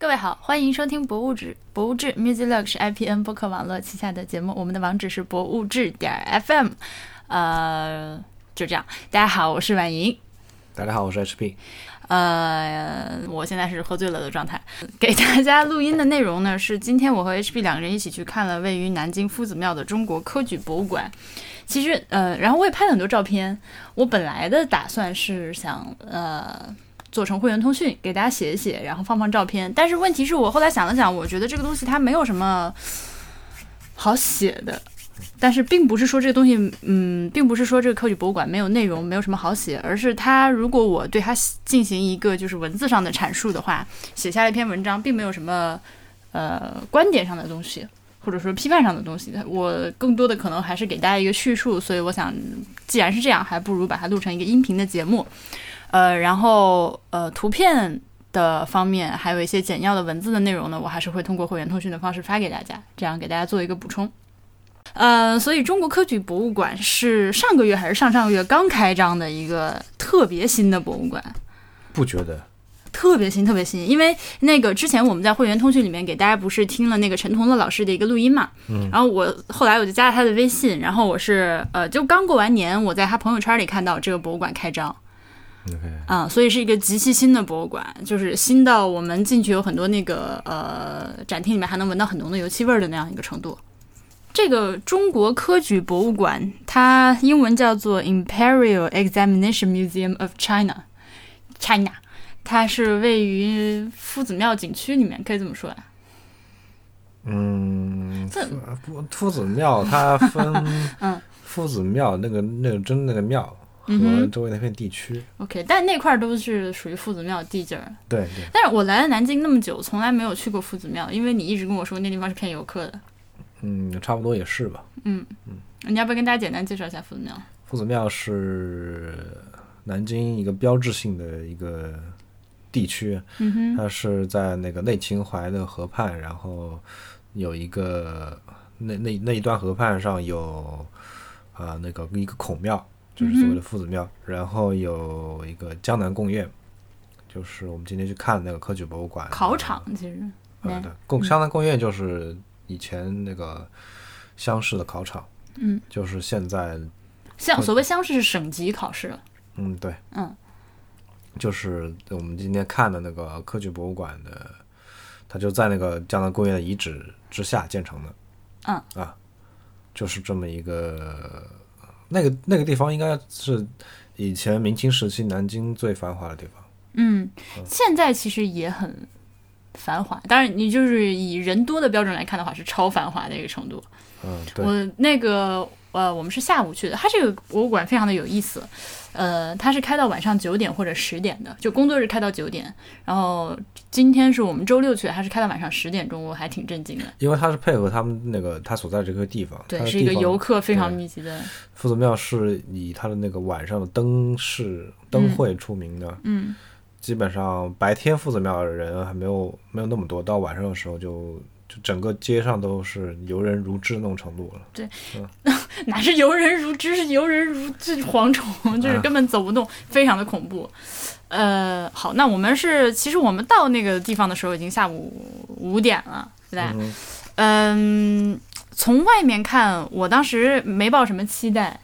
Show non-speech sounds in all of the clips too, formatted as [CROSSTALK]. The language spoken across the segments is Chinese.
各位好，欢迎收听《博物志》，博物志 Music Log 是 IPN 播客网络旗下的节目，我们的网址是博物志点 FM，呃，就这样。大家好，我是婉莹。大家好，我是 HP。呃，我现在是喝醉了的状态。给大家录音的内容呢，是今天我和 HP 两个人一起去看了位于南京夫子庙的中国科举博物馆。其实，呃，然后我也拍了很多照片。我本来的打算是想，呃。做成会员通讯给大家写一写，然后放放照片。但是问题是我后来想了想，我觉得这个东西它没有什么好写的。但是并不是说这个东西，嗯，并不是说这个科举博物馆没有内容，没有什么好写，而是它如果我对它进行一个就是文字上的阐述的话，写下了一篇文章，并没有什么呃观点上的东西，或者说批判上的东西。我更多的可能还是给大家一个叙述。所以我想，既然是这样，还不如把它录成一个音频的节目。呃，然后呃，图片的方面还有一些简要的文字的内容呢，我还是会通过会员通讯的方式发给大家，这样给大家做一个补充。呃，所以中国科举博物馆是上个月还是上上个月刚开张的一个特别新的博物馆？不觉得？特别新，特别新，因为那个之前我们在会员通讯里面给大家不是听了那个陈同乐老师的一个录音嘛，嗯，然后我后来我就加了他的微信，然后我是呃，就刚过完年，我在他朋友圈里看到这个博物馆开张。啊，所以是一个极其新的博物馆，就是新到我们进去有很多那个呃展厅里面还能闻到很浓的油漆味儿的那样一个程度。这个中国科举博物馆，它英文叫做 Imperial Examination Museum of China，China，它是位于夫子庙景区里面，可以这么说呀？嗯，夫夫子庙它分 [LAUGHS] 嗯夫子庙那个那个真那个庙。和周围那片地区，OK，但那块都是属于夫子庙地界儿。对对。但是我来了南京那么久，从来没有去过夫子庙，因为你一直跟我说那地方是骗游客的。嗯，差不多也是吧。嗯嗯。你要不要跟大家简单介绍一下夫子庙？夫子庙是南京一个标志性的一个地区，嗯哼，它是在那个内秦淮的河畔，然后有一个那那那一段河畔上有啊那个一个孔庙。就是所谓的夫子庙，然后有一个江南贡院，就是我们今天去看那个科举博物馆考场，其实，嗯对，贡江南贡院就是以前那个乡试的考场，嗯，就是现在乡所谓乡试是省级考试了，嗯，对，嗯，就是我们今天看的那个科举博物馆的，它就在那个江南贡院的遗址之下建成的，嗯，啊，就是这么一个。那个那个地方应该是以前明清时期南京最繁华的地方。嗯，现在其实也很繁华，当然你就是以人多的标准来看的话，是超繁华的一个程度。嗯，对。我那个呃，我们是下午去的，它这个博物馆非常的有意思。呃，它是开到晚上九点或者十点的，就工作日开到九点。然后今天是我们周六去的，它是开到晚上十点钟，我还挺震惊的。因为它是配合他们那个他所在这个地方，对，是一个游客非常密集的。夫子庙是以它的那个晚上的灯饰灯会出名的。嗯，基本上白天夫子庙的人还没有没有那么多，到晚上的时候就。就整个街上都是游人如织那种程度了。对，[LAUGHS] 哪是游人如织，是游人如这蝗虫，就是根本走不动，非常的恐怖。呃，好，那我们是，其实我们到那个地方的时候已经下午五点了，对吧？嗯，从外面看，我当时没抱什么期待。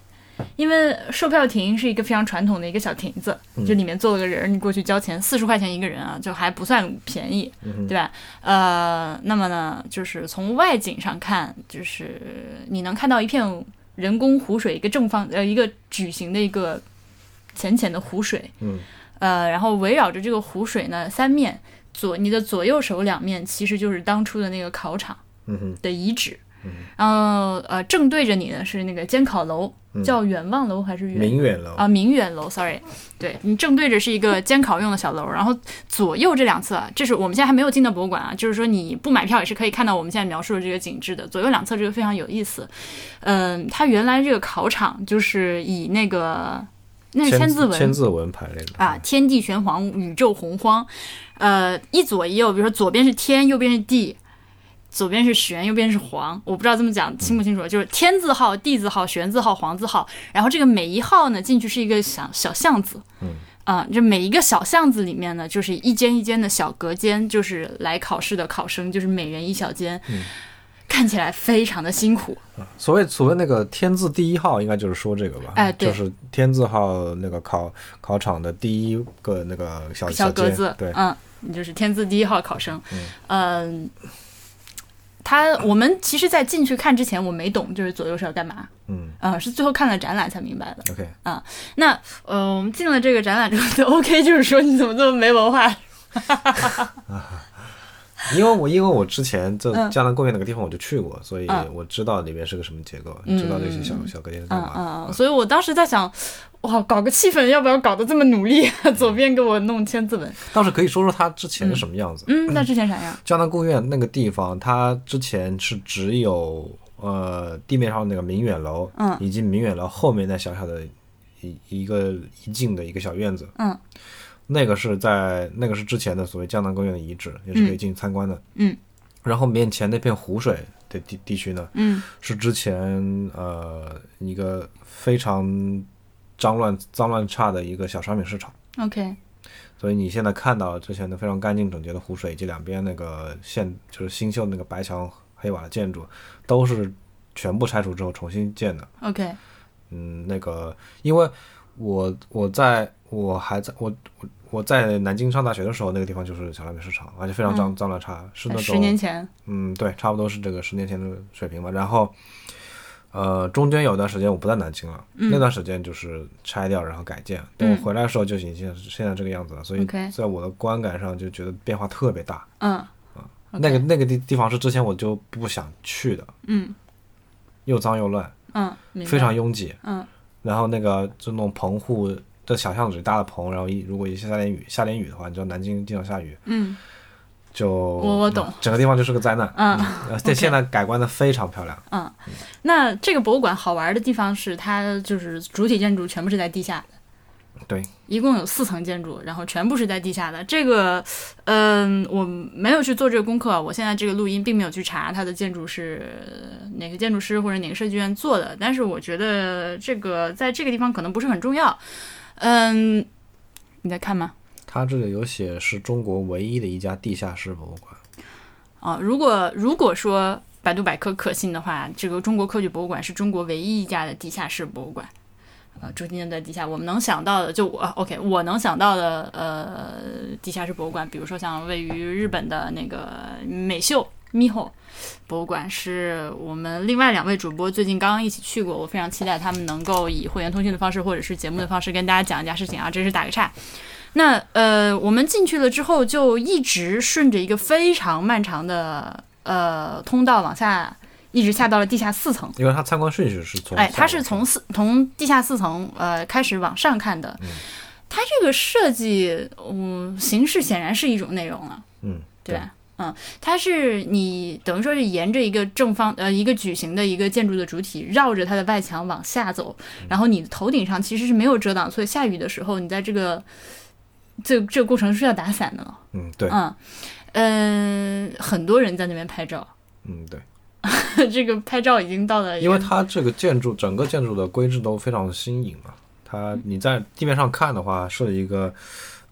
因为售票亭是一个非常传统的一个小亭子，就里面坐了个人，你过去交钱，四十块钱一个人啊，就还不算便宜，对吧？呃，那么呢，就是从外景上看，就是你能看到一片人工湖水，一个正方呃一个矩形的一个浅浅的湖水，嗯，呃，然后围绕着这个湖水呢，三面左你的左右手两面其实就是当初的那个考场的遗址。然后呃，正对着你的是那个监考楼，叫远望楼还是远明远楼啊？明远楼，sorry，对你正对着是一个监考用的小楼，然后左右这两侧，这是我们现在还没有进到博物馆啊，就是说你不买票也是可以看到我们现在描述的这个景致的。左右两侧这个非常有意思，嗯，它原来这个考场就是以那个那是千字文千字文排列的啊，天地玄黄，宇宙洪荒，呃，一左一右，比如说左边是天，右边是地。左边是玄，右边是黄，我不知道这么讲清不清楚，就是天字号、地字号、玄字号、黄字号，然后这个每一号呢进去是一个小小巷子，嗯，啊、这每一个小巷子里面呢，就是一间一间的小隔间，就是来考试的考生，就是每人一小间，嗯看起来非常的辛苦。所谓所谓那个天字第一号，应该就是说这个吧？哎对就是天字号那个考考场的第一个那个小小格子，对，嗯，你就是天字第一号考生，嗯。他我们其实，在进去看之前，我没懂就是左右是要干嘛，嗯啊，是最后看了展览才明白的。，OK，啊那呃，我们进了这个展览之后，就 OK，就是说你怎么这么没文化？因为我因为我之前这嗯江南公园那个地方我就去过，所以嗯我知道里面是个什么结构，嗯知道那些小小隔间是干嗯嘛。嗯嗯，所以我当时在想，哇，搞个气氛，要不要搞得这么努力？[LAUGHS] 左边给我弄千字文，倒是可以说说他之前是什么样子。嗯，那之前啥样？[COUGHS] 江南贡院那个地方，它之前是只有呃地面上那个明远楼，嗯以及明远楼后面那小小的一一个一进的一个小院子，嗯，那个是在那个是之前的所谓江南公园的遗址，也是可以进去参观的。嗯，然后面前那片湖水的地地区呢，嗯是之前呃一个非常脏乱脏乱差的一个小商品市场。，OK，所以你现在看到之前的非常干净整洁的湖水，以及两边那个现就是新修的那个白墙黑瓦的建筑，都是全部拆除之后重新建的。OK，嗯，那个因为我我在我还在我我我在南京上大学的时候，那个地方就是小商品市场，而且非常脏、脏乱差，是那种嗯十年前，嗯，对，差不多是这个十年前的水平吧。然后，呃，中间有段时间我不在南京了，嗯。那段时间就是拆掉然后改建。等我回来的时候就已经现在这个样子了，所以在我的观感上就觉得变化特别大。嗯。那个那个地地方是之前我就不想去的，嗯。又脏又乱，嗯，非常拥挤。嗯。然后那个就那种棚户的小巷子里搭的棚，然后一如果一下点雨下点雨的话，你知道南京经常下雨，嗯就我我懂，整个地方就是个灾难。嗯。呃，[LAUGHS] 但现在改观的非常漂亮。嗯那这个博物馆好玩的地方是，它就是主体建筑全部是在地下的。对，一共有四层建筑，然后全部是在地下的。这个，嗯、我没有去做这个功课，我现在这个录音并没有去查它的建筑是哪个建筑师或者哪个设计院做的，但是我觉得这个在这个地方可能不是很重要。嗯，你在看吗？它这里有写是中国唯一的一家地下室博物馆。啊，如果如果说百度百科可信的话，这个中国科举博物馆是中国唯一一家的地下室博物馆。呃，中间在地下，我们能想到的，就我 OK，我能想到的，呃，地下室博物馆，比如说像位于日本的那个美秀 Miho 博物馆，是我们另外两位主播最近刚刚一起去过，我非常期待他们能够以会员通讯的方式或者是节目的方式跟大家讲一下事情啊，这是打个岔。那呃，我们进去了之后，就一直顺着一个非常漫长的呃通道往下，一直下到了地下四层。因为它参观顺序是从哎，它是从四从地下四层呃开始往上看的。它这个设计，嗯，形式显然是一种内容了，嗯对吧？嗯，它是你等于说是沿着一个正方呃一个矩形的一个建筑的主体，绕着它的外墙往下走，然后你的头顶上其实是没有遮挡，所以下雨的时候，你在这个这这个过程是要打伞的了。嗯对嗯嗯，很多人在那边拍照，嗯对，[LAUGHS] 这个拍照已经到了，因为它这个建筑整个建筑的规制都非常新颖嘛。它你在地面上看的话是一个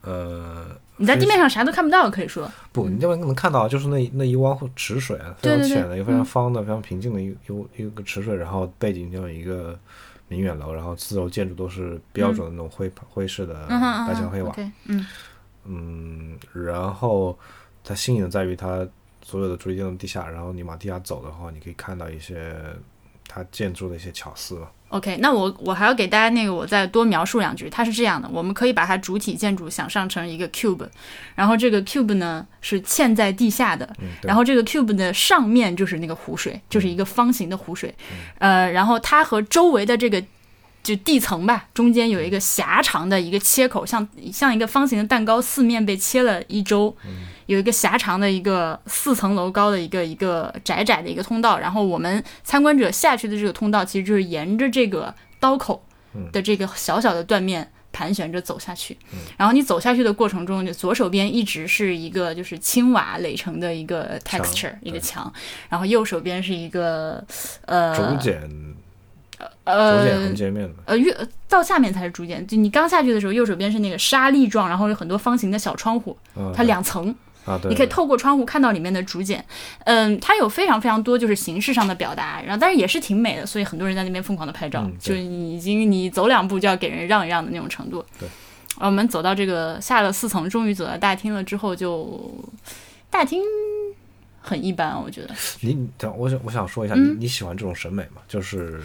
呃你在地面上啥都看不到，可以说，不，你这边能看到就是那那一汪池水啊，非常浅的，一个非常方的、非常平静的一一一个池水，然后背景就有一个明远楼，然后四楼建筑都是标准的那种灰灰式的白墙黑瓦，，OK，嗯嗯，然后它新颖的在于它所有的主体建筑地下，然后你往地下走的话，你可以看到一些它建筑的一些巧思嘛。OK，那我我还要给大家那个，我再多描述两句。它是这样的，我们可以把它主体建筑想象成一个 cube，然后这个 cube 呢是嵌在地下的，嗯，然后这个 cube 的上面就是那个湖水，就是一个方形的湖水，呃，然后它和周围的这个就地层吧，中间有一个狭长的一个切口，像像一个方形的蛋糕，四面被切了一周，有一个狭长的一个四层楼高的一个一个窄窄的一个通道，然后我们参观者下去的这个通道，其实就是沿着这个刀口的这个小小的断面。盘旋着走下去，然后你走下去的过程中，就左手边一直是一个就是青瓦垒成的一个 texture 一个墙，然后右手边是一个呃竹简竹简呃横截面的，呃，越到下面才是竹简。就你刚下去的时候，右手边是那个沙砾状，然后有很多方形的小窗户，嗯，它两层，啊，对，你可以透过窗户看到里面的竹简。嗯，它有非常非常多就是形式上的表达，然后但是也是挺美的，所以很多人在那边疯狂的拍照，嗯就已经你走两步就要给人让一让的那种程度。对，我们走到这个下了四层，终于走到大厅了之后就，大厅很一般，我觉得。你你等我想我想说一下，嗯你你喜欢这种审美吗？就是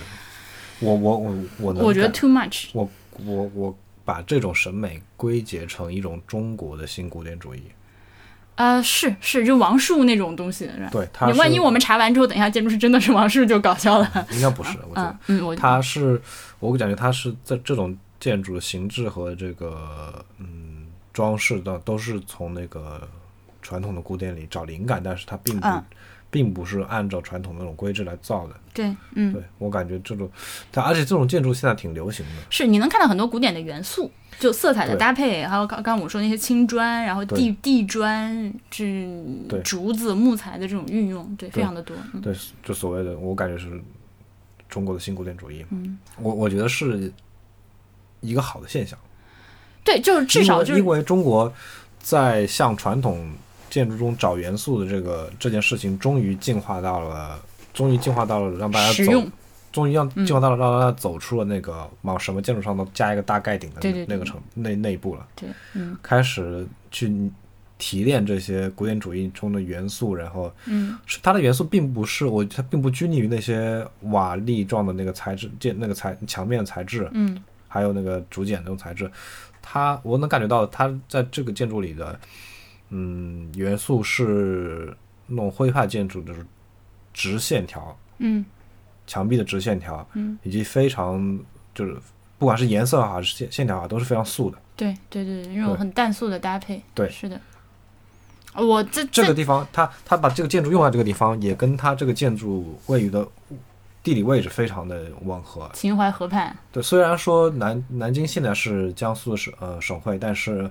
我我我我能我觉得 too much。我我我把这种审美归结成一种中国的新古典主义。呃，是是，就王树那种东西？对，它你万一我们查完之后，等一下建筑师真的是王树，就搞笑了。应该不是，我觉得嗯嗯，我它是我感觉他是在这种建筑的形制和这个嗯装饰的都是从那个传统的古典里找灵感，但是他并不、嗯并不是按照传统的那种规制来造的。对，嗯，对我感觉这种，它而且这种建筑现在挺流行的。是你能看到很多古典的元素，就色彩的搭配，还有刚刚我说那些青砖，然后地地砖、这竹子、木材的这种运用，对，非常的多。嗯对，就所谓的我感觉是中国的新古典主义。嗯，我我觉得是一个好的现象。对，就是至少就是因为中国在向传统建筑中找元素的这个这件事情，终于进化到了，终于进化到了让大家走，终于让嗯。进化到了让大家走出了那个往什么建筑上都加一个大盖顶的那个程那那一步了，对，嗯。开始去提炼这些古典主义中的元素，然后嗯。是它的元素并不是我它并不拘泥于那些瓦砾状的那个材质建那个材墙面材质，嗯。还有那个竹简那种材质，它我能感觉到它在这个建筑里的，嗯，元素是那种徽派建筑，就是直线条，嗯墙壁的直线条，嗯，以及非常就是不管是颜色还是线线条啊，都是非常素的。对对对，那种很淡素的搭配，对是的。我这这个地方，他他把这个建筑用在这个地方，也跟他这个建筑位于的地理位置非常的吻合。秦淮河畔，对，虽然说南南京现在是江苏的省呃省会，但是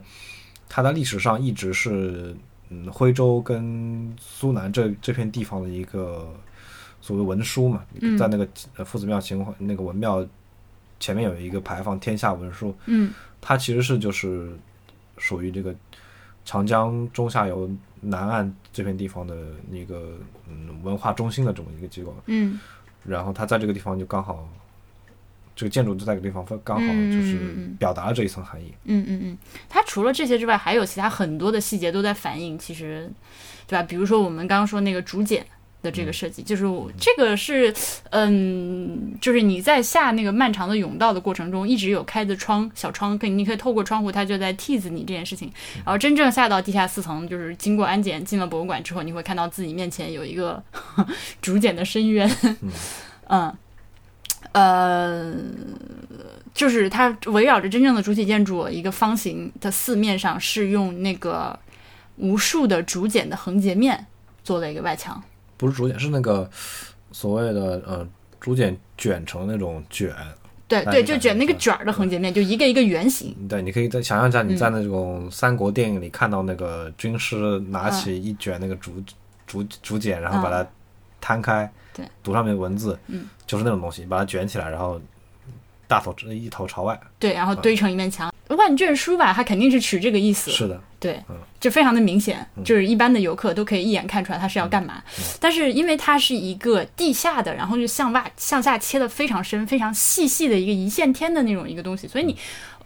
它在历史上一直是嗯徽州跟苏南这这片地方的一个所谓文书嘛，嗯。在那个呃夫子庙秦淮那个文庙前面有一个牌坊“天下文书嗯”，它其实是就是属于这个长江中下游南岸这片地方的一个嗯文化中心的这么一个机构。嗯。然后它在这个地方就刚好，这个建筑就在这个地方，刚好嗯就是表达了这一层含义。嗯嗯嗯，它除了这些之外，还有其他很多的细节都在反映，其实，对吧？比如说我们刚刚说那个竹简的这个设计，就是这个是，嗯，就是你在下那个漫长的甬道的过程中，一直有开的窗小窗，可以你可以透过窗户，它就在 tease 你这件事情。然后真正下到地下四层，就是经过安检进了博物馆之后，你会看到自己面前有一个 [LAUGHS] 竹简的深渊，[LAUGHS] 嗯。呃，就是它围绕着真正的主体建筑一个方形的四面上是用那个无数的竹简的横截面做了一个外墙。不是竹简，是那个所谓的呃竹简卷成那种卷。对对，就卷那个卷儿的横截面，就一个一个圆形。对，你可以再想象一下，你嗯在那种三国电影里看到那个军师拿起一卷那个竹竹竹简，然后把它摊开，嗯对，读上面文字，嗯，就是那种东西，把它卷起来，然后大头一头朝外。对，然后堆成一面墙。万卷书吧，它肯定是取这个意思。是的，对嗯，就非常的明显，就是一般的游客都可以一眼看出来它是要干嘛。嗯但是因为它是一个地下的，然后就向外向下切的非常深、非常细细的一个一线天的那种一个东西，所以你，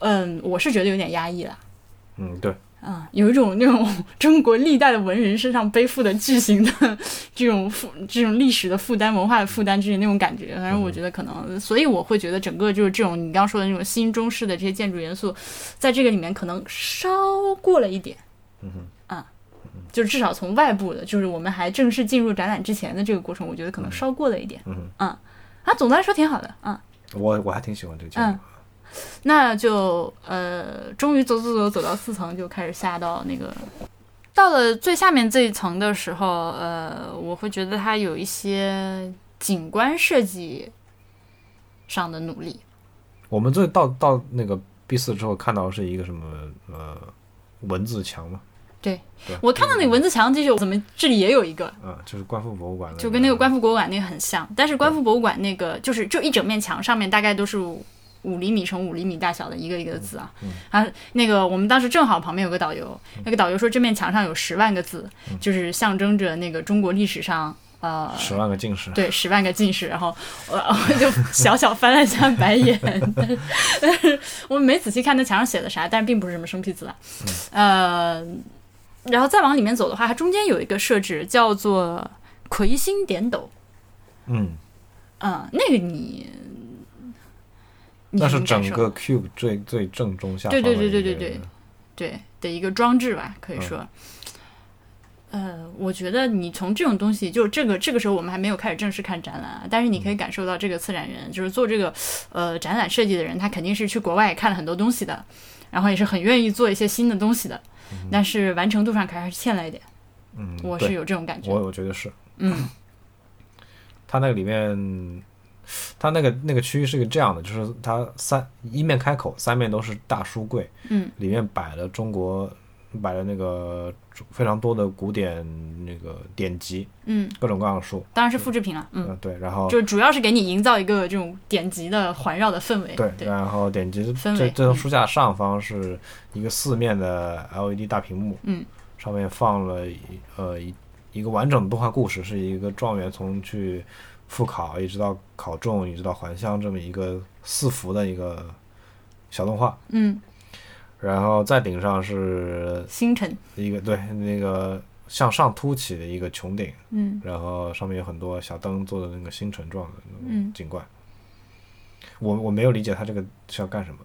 嗯，我是觉得有点压抑了。嗯，对，啊，有一种那种 [LAUGHS] 中国历代的文人身上背负的巨型的这种负、这种历史的负担、文化的负担之类那种感觉。反正我觉得可能，所以我会觉得整个就是这种你刚刚说的那种新中式的这些建筑元素，在这个里面可能稍过了一点。嗯哼，啊，就至少从外部的，就是我们还正式进入展览之前的这个过程，我觉得可能稍过了一点。嗯哼，嗯，啊，总的来说挺好的。啊。我我还挺喜欢这个建筑。那就呃，终于走走走走到四层，就开始下到那个，到了最下面这一层的时候，呃，我会觉得它有一些景观设计上的努力。我们这到到那个 B 四之后看到是一个什么呃文字墙嘛？对对，我看到那个文字墙，这就怎么这里也有一个，啊，就是观复博物馆的，就跟那个观复博物馆那个很像，但是观复博物馆那个就是就一整面墙上面大概都是五厘米乘五厘米大小的一个一个的字啊，啊，那个我们当时正好旁边有个导游，那个导游说这面墙上有十万个字，就是象征着那个中国历史上呃十万个进士，对，十万个进士，然后我我就小小翻了一下白眼，但 [LAUGHS] 是我没仔细看那墙上写的啥，但是并不是什么生僻字了，呃，然后再往里面走的话，它中间有一个设置叫做魁星点斗，嗯，嗯，那个，你那是整个 cube 最最正中下方对对对对对对对的一个装置吧，可以说。呃，我觉得你从这种东西，就这个这个时候我们还没有开始正式看展览啊，但是你可以感受到这个策展人，就是做这个呃展览设计的人，他肯定是去国外看了很多东西的，然后也是很愿意做一些新的东西的，但是完成度上可还是欠了一点，嗯，我是有这种感觉。我我觉得是，嗯他那个里面，它那个那个区域是个这样的，就是它三一面开口，三面都是大书柜，嗯，里面摆了中国摆了那个非常多的古典那个典籍，嗯，各种各样的书，当然是复制品了，嗯，嗯，对，然后就主要是给你营造一个这种典籍的环绕的氛围。对，对，然后典籍氛围这这张书架上方是一个四面的 LED 大屏幕，嗯，上面放了一呃一一个完整的动画故事，是一个状元从去复考一直到考中一直到还乡这么一个四幅的一个小动画，嗯，然后再顶上是星辰，一个对那个向上凸起的一个穹顶，嗯然后上面有很多小灯做的那个星辰状的那种嗯，景观。我我没有理解他这个是要干什么。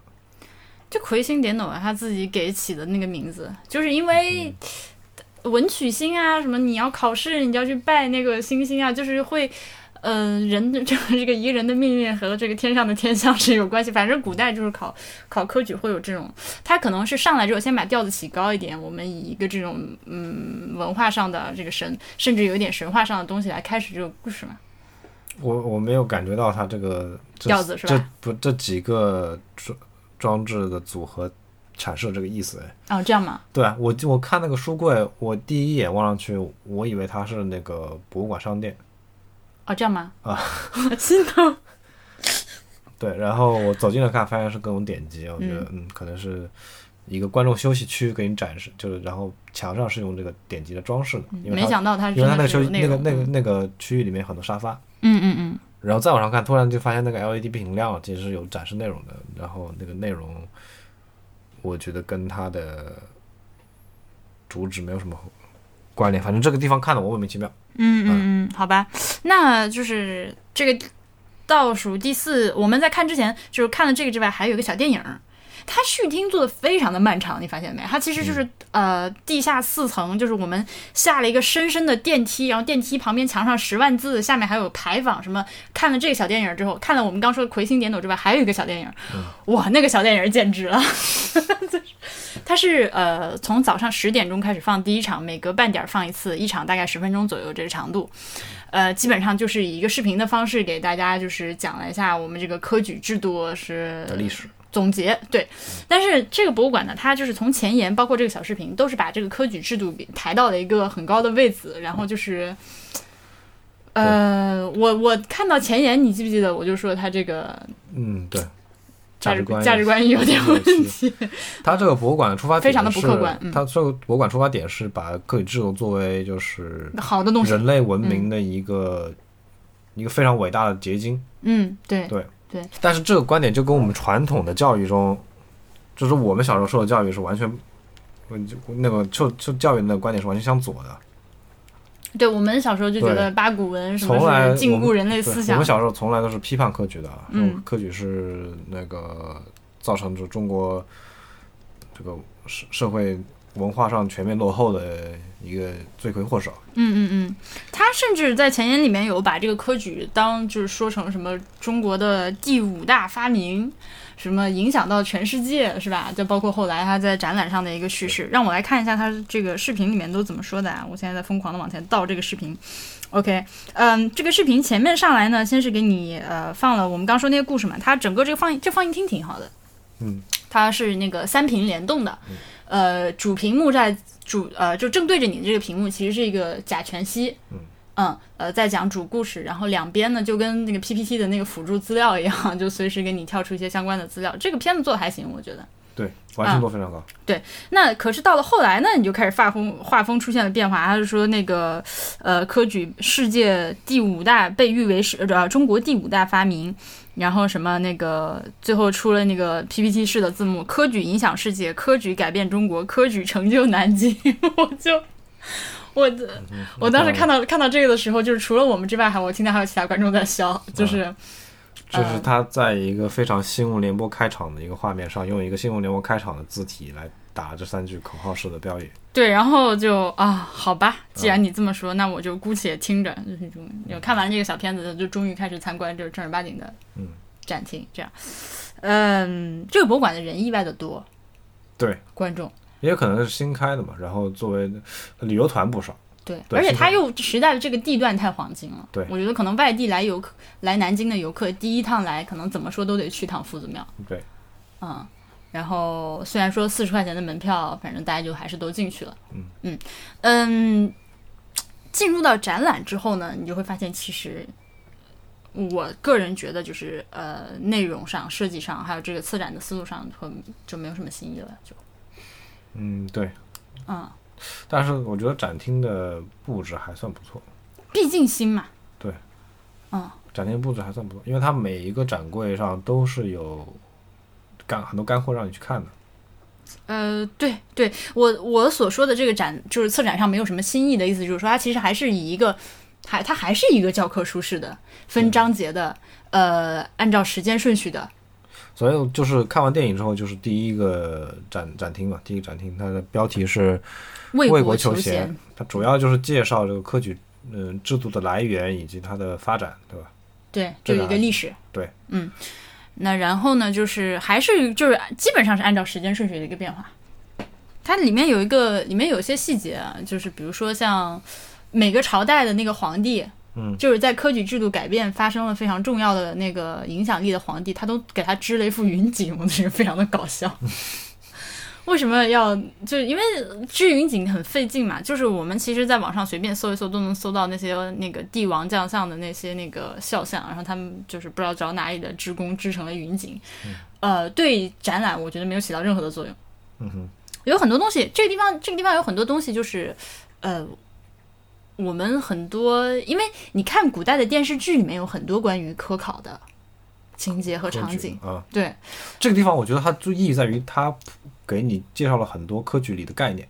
就魁星点斗啊，他自己给起的那个名字，就是因为文曲星啊，什么你要考试，你就要去拜那个星星啊，就是会。呃，人的这个这个一个人的命运和这个天上的天象是有关系。反正古代就是考考科举会有这种，他可能是上来之后先把调子起高一点，我们以一个这种嗯文化上的这个神，甚至有一点神话上的东西来开始这个故事嘛。我我没有感觉到他这个这调子是吧这不这几个装装置的组合阐释这个意思哎。哦，这样吗？对啊，我我看那个书柜，我第一眼望上去，我以为它是那个博物馆商店。哦，这样吗？啊，[LAUGHS] 心疼。[LAUGHS] 对，然后我走近了看，发现是各种典籍，我觉得嗯可能是一个观众休息区给你展示，就是然后墙上是用这个典籍的装饰的，因为没想到他因为它那个休真的是有内容。那个那个那个区域里面很多沙发，嗯嗯嗯，然后再往上看，突然就发现那个 LED 屏亮了，其实是有展示内容的。然后那个内容，我觉得跟它的主旨没有什么关联。反正这个地方看的我莫名其妙。嗯嗯嗯，好吧，那就是这个倒数第四，我们在看之前就是看了这个之外，还有一个小电影儿。它续听做的非常的漫长，你发现没？它其实就是、呃地下四层，就是我们下了一个深深的电梯，然后电梯旁边墙上十万字，下面还有牌坊什么。看了这个小电影儿之后，看了我们刚说的魁星点斗之外，还有一个小电影儿，哇，那个小电影儿简直了！它是呃从早上十点钟开始放第一场，每隔半点儿放一次，一场大概十分钟左右这个长度。呃，基本上就是以一个视频的方式给大家就是讲了一下我们这个科举制度是的历史总结。对，但是这个博物馆呢，它就是从前沿，包括这个小视频，都是把这个科举制度给抬到了一个很高的位子，然后就是。呃，我我看到前沿，你记不记得？我就说他这个嗯，对，价值值观价值观有点问题。[LAUGHS] 他这个博物馆的出发点非常的不客观嗯它这个博物馆出发点是把科举制度作为就是好的东西，人类文明的一个、一个非常伟大的结晶。嗯，对，对对，但是这个观点就跟我们传统的教育中，就是我们小时候受的教育是完全，就那个受受教育的那个观点是完全相左的。对我们小时候就觉得八股文什么是禁锢人类思想。我们，小时候从来都是批判科举的，嗯。科举是那个造成就中国这个社社会文化上全面落后的一个罪魁祸首。嗯嗯嗯，他甚至在前言里面有把这个科举当就是说成什么中国的第五大发明，什么影响到全世界是吧？就包括后来他在展览上的一个叙事。让我来看一下他这个视频里面都怎么说的啊！我现在在疯狂的往前倒这个视频。OK，嗯，这个视频前面上来呢，先是给你呃放了我们刚说那些故事嘛，它整个这个放映这放映厅挺好的，嗯，它是那个三屏联动的，呃，主屏幕在主呃就正对着你的这个屏幕，其实是一个假全息，嗯嗯呃在讲主故事，然后两边呢就跟那个 PPT 的那个辅助资料一样，就随时给你跳出一些相关的资料。这个片子做的还行，我觉得。对，完成度非常高。对那可是到了后来呢，你就开始画风画风出现了变化。他就说那个呃，科举世界第五大被誉为是呃中国第五大发明，然后什么那个最后出了那个 PPT 式的字幕，科举影响世界，科举改变中国，科举成就南京。[LAUGHS] 我就我的我当时看到看到这个的时候，就是除了我们之外，还我听到还有其他观众在笑，就是。就是他在一个非常新闻联播开场的一个画面上，用一个新闻联播开场的字体来打这三句口号式的标语。对，然后就啊，好吧，既然你这么说，那我就姑且听着。就看完这个小片子，就终于开始参观就是正儿八经的嗯展厅。这样，嗯，这个博物馆的人意外的多，对，观众也可能是新开的嘛，然后作为旅游团不少。对，对而且它又实在的这个地段太黄金了。对我觉得可能外地来游客来南京的游客，第一趟来可能怎么说都得去趟夫子庙。对，嗯，然后虽然说四十块钱的门票，反正大家就还是都进去了。嗯嗯嗯，进入到展览之后呢，你就会发现，其实我个人觉得就是呃，内容上、设计上，还有这个策展的思路上，会就没有什么新意了。就嗯，对。嗯，但是我觉得展厅的布置还算不错，毕竟新嘛。对。嗯，展厅布置还算不错，因为它每一个展柜上都是有干很多干货让你去看的。呃，对对，我我所说的这个展，就是策展上没有什么新意的意思，就是说它其实还是以一个，还它还是一个教科书式的分章节的，呃，按照时间顺序的，所以就是看完电影之后，就是第一个展展厅嘛，第一个展厅它的标题是为为国求求贤，它主要就是介绍这个科举嗯、制度的来源以及它的发展，对吧？对，就有一个历史，对，嗯，那然后呢，就是还是就是基本上是按照时间顺序的一个变化，它里面有一个里面有一些细节啊，就是比如说像每个朝代的那个皇帝，嗯，就是在科举制度改变发生了非常重要的那个影响力的皇帝，他都给他织了一副云锦，我觉得非常的搞笑。为什么要？就是因为织云锦很费劲嘛。就是我们其实在网上随便搜一搜，都能搜到那些那个帝王将相的那些那个肖像，然后他们就是不知道找哪里的织工织成了云锦。呃，对展览我觉得没有起到任何的作用。嗯哼，有很多东西，这个地方这个地方有很多东西，就是呃，我们很多，因为你看古代的电视剧里面有很多关于科考的情节和场景，啊，对这个地方我觉得它就意义在于它给你介绍了很多科举里的概念，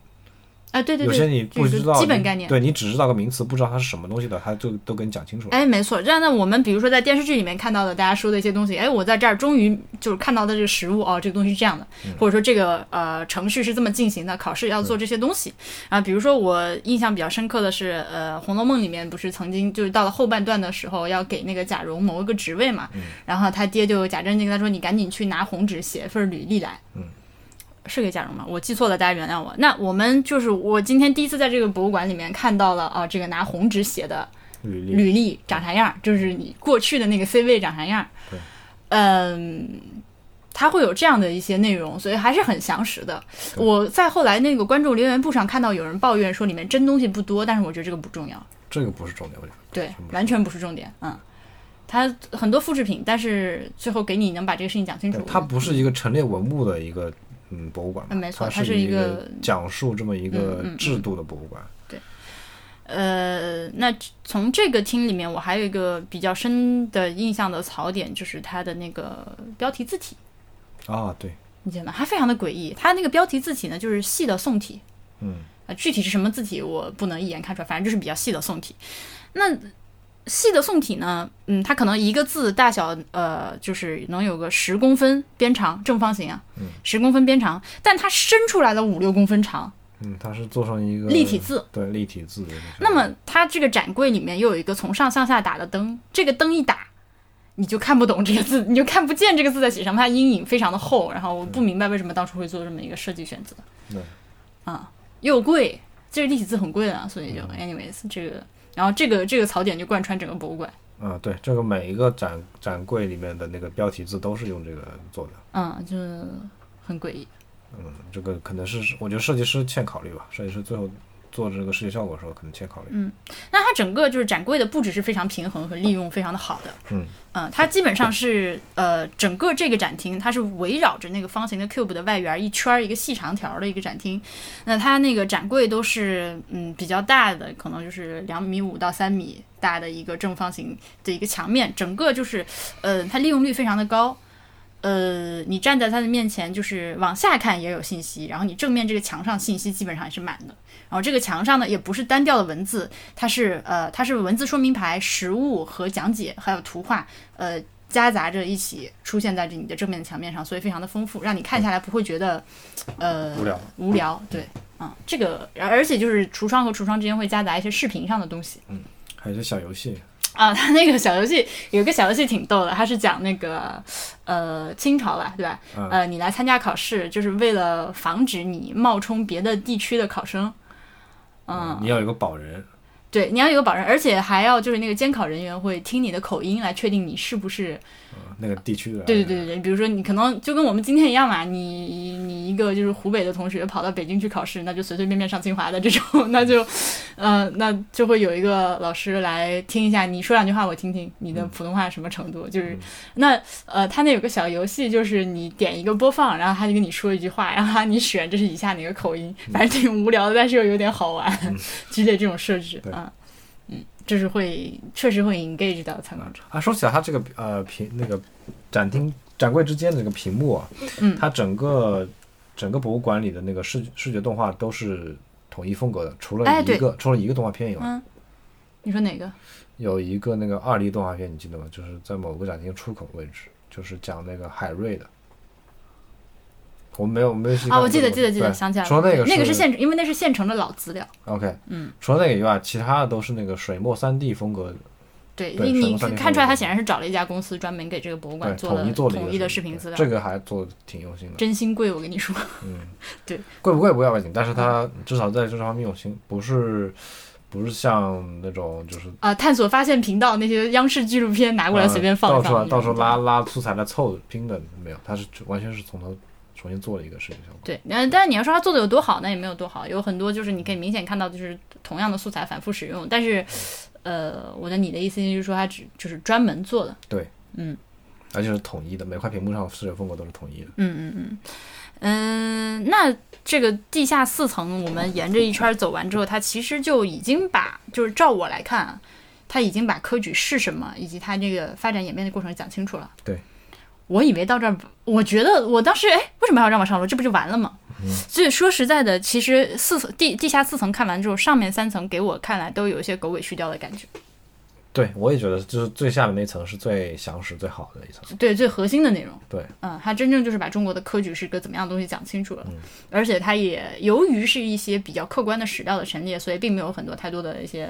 啊，对对对，有些你不知道，基本概念。对你只知道个名词，不知道它是什么东西的，他就都给你讲清楚了。哎，没错，这样那，我们比如说在电视剧里面看到的大家说的一些东西，哎，我在这儿终于就是看到的这个实物哦，这个东西是这样的，或者说这个呃程序是这么进行的，考试要做这些东西啊。比如说我印象比较深刻的是，呃，《红楼梦》里面不是曾经就是到了后半段的时候要给那个贾蓉谋一个职位嘛，然后他爹就贾珍就跟他说，你赶紧去拿红纸写份履历来。嗯是给贾蓉吗？我记错了，大家原谅我。那我们就是我今天第一次在这个博物馆里面看到了啊，这个拿红纸写的履历，履历长啥样，就是你过去的那个 C 位长啥样。对，嗯，它会有这样的一些内容，所以还是很详实的。我在后来那个观众留言簿上看到有人抱怨说里面真东西不多，但是我觉得这个不重要，这个不是重点，我觉得。对完全不是重点。嗯，它很多复制品，但是最后给你能把这个事情讲清楚。它不是一个陈列文物的一个嗯博物馆没错它它是一一个讲述这么一个制度的博物馆。对呃，那从这个厅里面，我还有一个比较深的印象的槽点，就是它的那个标题字体。啊，对，你记得吗？它非常的诡异，它那个标题字体呢，就是细的宋体，嗯，啊，具体是什么字体我不能一眼看出来，反正就是比较细的宋体。那细的宋体呢，嗯，它可能一个字大小，呃，就是能有个十公分边长，正方形啊，十公分边长，但它伸出来了五六公分长，嗯，它是做成一个立体字。对立体字。那么它这个展柜里面又有一个从上向下打的灯，这个灯一打，你就看不懂这个字，你就看不见这个字在写什么，它阴影非常的厚，然后我不明白为什么当初会做这么一个设计选择。对，啊，又贵，这个立体字很贵啊，所以就 anyways 这个，然后这个这个槽点就贯穿整个博物馆。啊，对，这个每一个展展柜里面的那个标题字都是用这个做的。嗯，就是很诡异。嗯，这个可能是我觉得设计师欠考虑吧，设计师最后做这个视觉效果的时候可能欠考虑。嗯，那它整个就是展柜的布置是非常平衡和利用非常的好的。嗯嗯，它基本上是呃整个这个展厅它是围绕着那个方形的 cube 的外缘一圈儿一个细长条儿的一个展厅。那它那个展柜都是嗯比较大的，可能就是两米五到三米大的一个正方形的一个墙面，整个就是呃它利用率非常的高。呃，你站在他的面前，就是往下看也有信息，然后你正面这个墙上信息基本上也是满的。然后这个墙上呢，也不是单调的文字，它是呃，它是文字说明牌、实物和讲解，还有图画，呃，夹杂着一起出现在这你的正面墙面上，所以非常的丰富，让你看下来不会觉得呃无聊无聊。对，嗯、这个而而且就是橱窗和橱窗之间会夹杂一些视频上的东西。嗯还有一些小游戏，啊，[LAUGHS] 他那个小游戏有个小游戏挺逗的，他是讲那个呃清朝吧，对吧？嗯呃，你来参加考试，就是为了防止你冒充别的地区的考生。嗯，你要有个保人，对，你要有个保人，而且还要就是那个监考人员会听你的口音来确定你是不是嗯那个地区的。对对对对对，比如说你可能就跟我们今天一样嘛，你你一个就是湖北的同学跑到北京去考试，那就随随便便上清华的这种，[LAUGHS] 那就，呃，那就会有一个老师来听一下你说两句话，我听听你的普通话什么程度。就是那呃，他那有个小游戏，就是你点一个播放，然后他就跟你说一句话，然后你选这是以下哪个口音，反正挺无聊的，但是又有点好玩，之类这种设置啊，嗯，就是会确实会 engage 到参观者。啊，说起来，它这个呃屏那个展厅展柜之间的这个屏幕啊，嗯它整个整个博物馆里的那个视视觉动画都是统一风格的，除了一个、除了一个动画片以外，嗯，你说哪个？有一个那个二 D 动画片，你记得吗？就是在某个展厅出口位置，就是讲那个海瑞的。我没有没啊，我记得记得记得，想起来了，除了那个那个是是现，因为那是现成的老资料。OK，嗯，除了那个以外，其他的都是那个水墨三 D 风格，对，对你你看出来，他显然是找了一家公司专门给这个博物，馆做了统一做的统一的视频资料，这个还做的挺用心的。真心贵，我跟你说。嗯，对，[LAUGHS] 贵不贵不要紧，但是他至少在这方面用心，不是不是像那种就是啊、探索发现频道那些央视纪录片拿过来随便放一放，呃到处到处拉拉素材来凑拼的没有，它是完全是从头重新做了一个视觉效果。对，嗯，但是你要说他做的有多好，那也没有多好，有很多就是你可以明显看到，就是同样的素材反复使用，但是，呃，我的你的意思就是说他只就是专门做的，对，嗯而且是统一的，每块屏幕上视觉风格都是统一的。嗯嗯嗯，嗯，那这个地下四层，我们沿着一圈走完之后，它其实就已经把，就是照我来看啊，它已经把科举是什么，以及它这个发展演变的过程讲清楚了。对，我以为到这儿，我觉得我当时哎，为什么要让我上楼？这不就完了吗？所以说实在的，其实四层地地下四层看完之后，上面三层给我看来都有一些狗尾续貂的感觉。对，我也觉得就是最下面那层是最详实、最好的一层。对最核心的内容。对，嗯，它真正就是把中国的科举是个怎么样的东西讲清楚了，而且它也由于是一些比较客观的史料的陈列，所以并没有很多太多的一些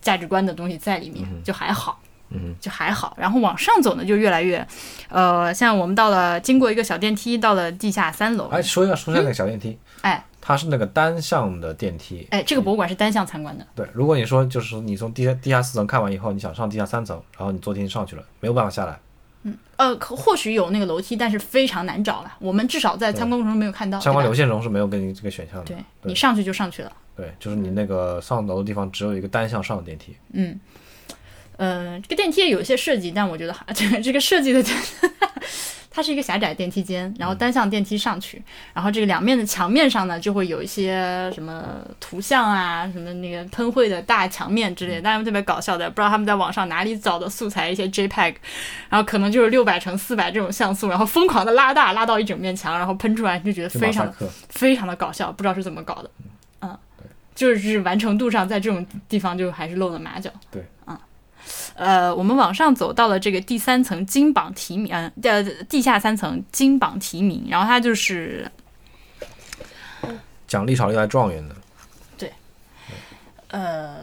价值观的东西在里面，就还好。嗯，就还好，然后往上走呢，就越来越，呃，像我们到了经过一个小电梯，到了地下三楼，哎，说一下说一下那个小电梯，哎它是那个单向的电梯。哎，这个博物馆是单向参观的，对，如果你说就是你从地下地下四层看完以后，你想上地下三层，然后你坐电梯上去了，没有办法下来。嗯呃，可或许有那个楼梯，但是非常难找了，我们至少在参观过程中没有看到，相关流线中是没有给你这个选项的。对你上去就上去了。对，就是你那个上楼的地方只有一个单向上的电梯。嗯，呃，这个电梯也有一些设计，但我觉得哈这个这个设计的，[LAUGHS] 它是一个狭窄电梯间，然后单向电梯上去，然后这个两面的墙面上呢，就会有一些什么图像啊，什么那个喷绘的大墙面之类的，但是特别搞笑的，不知道他们在网上哪里找的素材，一些 JPEG，然后可能就是六百乘四百这种像素，然后疯狂的拉大，拉到一整面墙，然后喷出来，就觉得非常。非常的搞笑，不知道是怎么搞的，嗯，就是完成度上，在这种地方就还是露了马脚，对，嗯，呃，我们往上走到了这个第三层金榜题名，呃，呃地下三层金榜题名，然后它就是奖励场用来状元的，对。呃，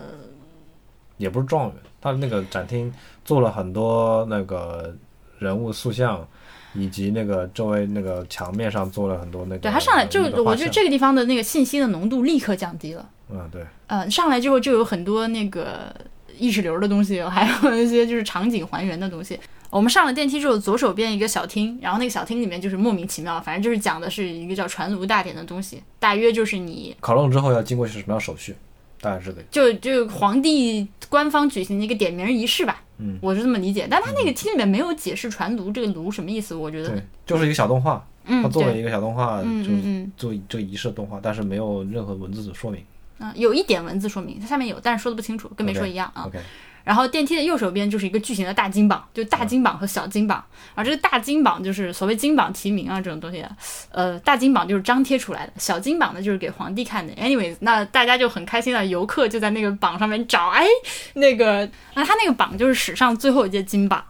也不是状元，他那个展厅做了很多那个人物塑像，以及那个周围那个墙面上做了很多那个。对他上来就我觉得这个地方的那个信息的浓度立刻降低了，嗯对，呃，上来之后就有很多那个意识流的东西，还有一些就是场景还原的东西。我们上了电梯之后，左手边一个小厅，然后那个小厅里面就是莫名其妙，反正就是讲的是一个叫传炉大典的东西，大约就是你考中之后要经过什么样手续？大概是的。就就皇帝官方举行的一个点名仪式吧，嗯，我是这么理解。但他那个厅里面没有解释传炉这个炉什么意思，我觉得对，就是一个小动画，嗯，他做了一个小动画，嗯就做这个仪式的动画，但是没有任何文字的说明。啊，有一点文字说明，它下面有，但是说的不清楚，跟没说一样啊。然后电梯的右手边就是一个巨型的大金榜，就大金榜和小金榜。然后这个大金榜就是所谓金榜题名啊这种东西，呃，大金榜就是张贴出来的，小金榜呢就是给皇帝看的。Anyways，那大家就很开心了，游客就在那个榜上面找，哎，那个，那他那个榜就是史上最后一届金榜。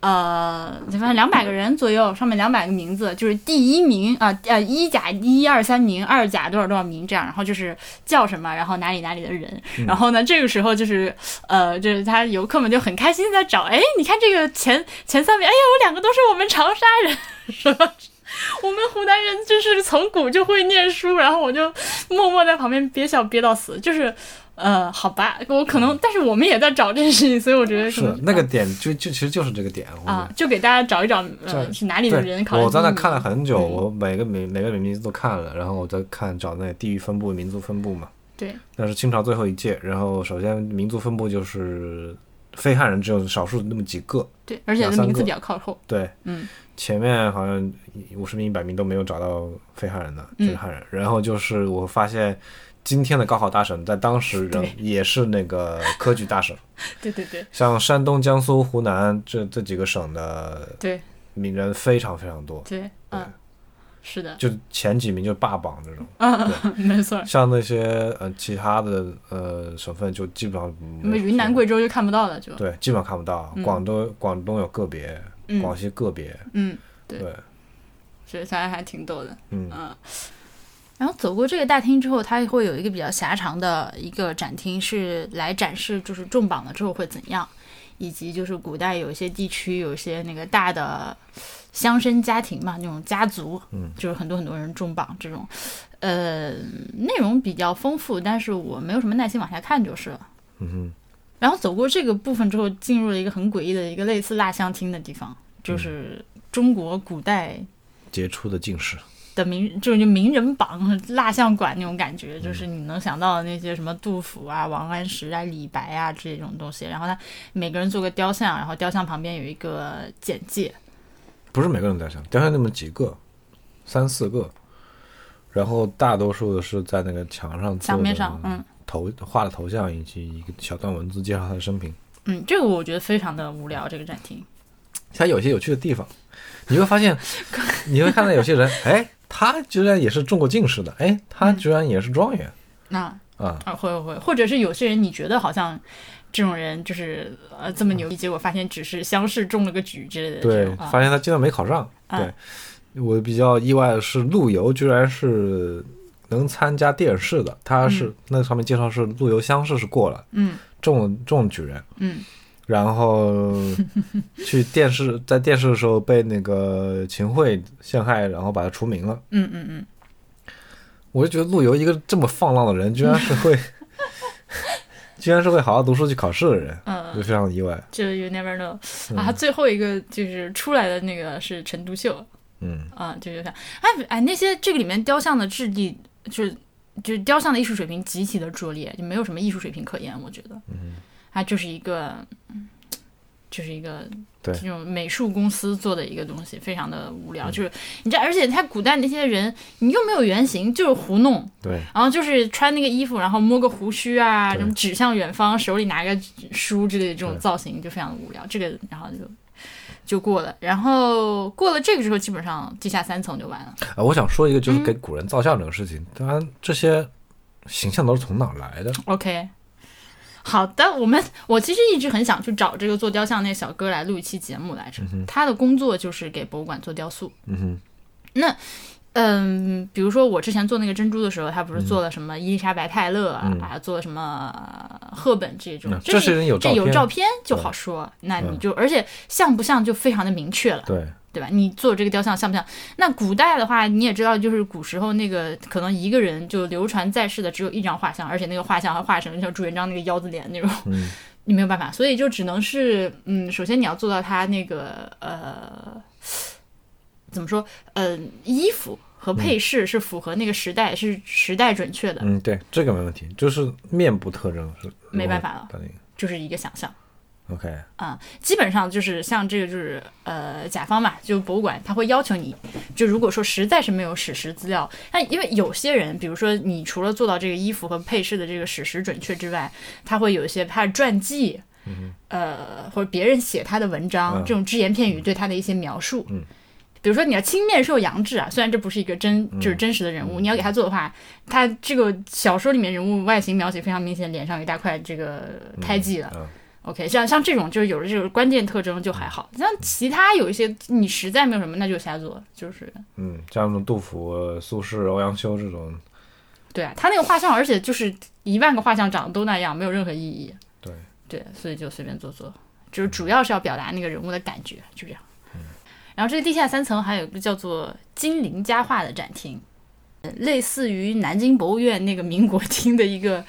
呃，反正两百个人左右，上面两百个名字，就是第一名啊，呃，一甲一二三名，二甲多少多少名这样，然后就是叫什么，然后哪里哪里的人，然后呢，这个时候就是呃，就是他游客们就很开心在找，哎，你看这个前前三名，哎呀，我两个都是我们长沙人，什么？[LAUGHS] 我们湖南人就是从古就会念书，然后我就默默在旁边憋笑憋到死，就是。呃，好吧，我可能，但是我们也在找这件事情，所以我觉得是那个点就就其实就是这个点。啊就给大家找一找，呃，是哪里的人考，我在那看了很久，嗯。我每个每每个名字都看了，然后我在看找那个地域分布、民族分布嘛。对，那是清朝最后一届，然后首先民族分布就是非汉人只有少数那么几个，对，而且名字比较靠后。对，嗯，前面好像五十名、一百名都没有找到非汉人的，嗯。全是汉人。然后就是我发现今天的高考大省在当时也是那个科举大省，[LAUGHS] 对对对。像山东、江苏、湖南这这几个省的对。名人非常非常多，对，嗯，是的，就前几名就霸榜这种。[LAUGHS] 嗯，没错。像那些呃其他的呃省份就基本上什么云南、贵州就看不到了，就。对基本上看不到，嗯。广东广东有个别，嗯。广西个别，嗯，对。对，所以才还挺逗的。嗯。嗯，然后走过这个大厅之后，它会有一个比较狭长的一个展厅，是来展示就是重榜了之后会怎样，以及就是古代有一些地区有一些那个大的乡绅家庭嘛，那种家族，嗯，就是很多很多人重榜这种，呃，内容比较丰富，但是我没有什么耐心往下看就是了。嗯哼，然后走过这个部分之后，进入了一个很诡异的一个类似蜡像厅的地方，就是中国古代杰出的进士，的名，就是名人榜、蜡像馆那种感觉，就是你能想到的那些什么杜甫啊、王安石啊、李白啊这种东西。然后他每个人做个雕像，然后雕像旁边有一个简介。不是每个人雕像，雕像那么几个，三四个，然后大多数的是在那个墙上墙面上，嗯头画的头像以及一个小段文字介绍他的生平。嗯，这个我觉得非常的无聊。这个展厅，它有些有趣的地方，你会发现，[LAUGHS] 你会看到有些人，哎，他居然也是中过进士的，哎，他居然也是状元那啊，啊会会会，或者是有些人你觉得好像这种人就是呃这么牛逼，结果发现只是乡试中了个举之类的对发现他竟然没考上。啊对，我比较意外的是，陆游居然是能参加电视的，他是、那上面介绍是陆游乡试是过了，嗯。中了中举人，嗯。然后去电视，在电视的时候被那个秦桧陷害，然后把他除名了。嗯嗯嗯，我就觉得陆游一个这么放浪的人，居然是会，[LAUGHS] 居然是会好好读书去考试的人，嗯就非常意外。就 you never know 嗯。啊，他最后一个就是出来的那个是陈独秀。嗯。啊，就有点哎哎那些这个里面雕像的质地就是就是雕像的艺术水平极其的拙劣，就没有什么艺术水平可言，我觉得，嗯，它就是一个嗯就是一个这种美术公司做的一个东西，非常的无聊。就是你这，而且他古代那些人，你又没有原型，就是胡弄，对，然后就是穿那个衣服，然后摸个胡须啊，什么指向远方，手里拿个书之类的这种造型，就非常的无聊。这个然后就就过了，然后过了这个之后，基本上地下三层就完了。啊，我想说一个，就是嗯给古人造像这个事情，当然这些形象都是从哪儿来的？OK，好的，我们我其实一直很想去找这个做雕像那小哥来录一期节目来着。他的工作就是给博物馆做雕塑。嗯哼，嗯，比如说我之前做那个珍珠的时候，他不是做了什么伊丽莎白泰勒啊，做了什么呃赫本这种，嗯这这有这照片有照片就好说。那你嗯就而且像不像就非常的明确了。对，对吧？你做这个雕像像不像？那古代的话，你也知道，就是古时候那个可能一个人就流传在世的只有一张画像，而且那个画像还画成像朱元璋那个腰子脸那种，嗯 [LAUGHS] 你没有办法，所以就只能是，嗯，首先你要做到他那个呃，怎么说，呃，衣服和配饰是符合那个时代，是时代准确的，嗯，对，这个没问题，就是面部特征是没办法了就是一个想象。OK，啊、基本上就是像这个就是呃甲方嘛，就博物馆他会要求你，就如果说实在是没有史实资料，那因为有些人，比如说你除了做到这个衣服和配饰的这个史实准确之外，他会有一些他的传记，呃或者别人写他的文章，嗯这种只言片语对他的一些描述，嗯。比如说你要青面兽杨志啊，虽然这不是一个真就是真实的人物，你要给他做的话，他这个小说里面人物外形描写非常明显，脸上有一大块这个胎记了，嗯 OK，像像这种就是有了这个关键特征就还好，像其他有一些你实在没有什么，那就瞎做，就是。嗯，像那种杜甫、苏轼、欧阳修这种，对啊，他那个画像，而且就是一万个画像长得都那样，没有任何意义。对。对，所以就随便做做，就是主要是要表达那个人物的感觉，就这样。然后这个地下三层还有一个叫做金陵佳话的展厅，呃类似于南京博物院那个民国 [LAUGHS] 厅的一个，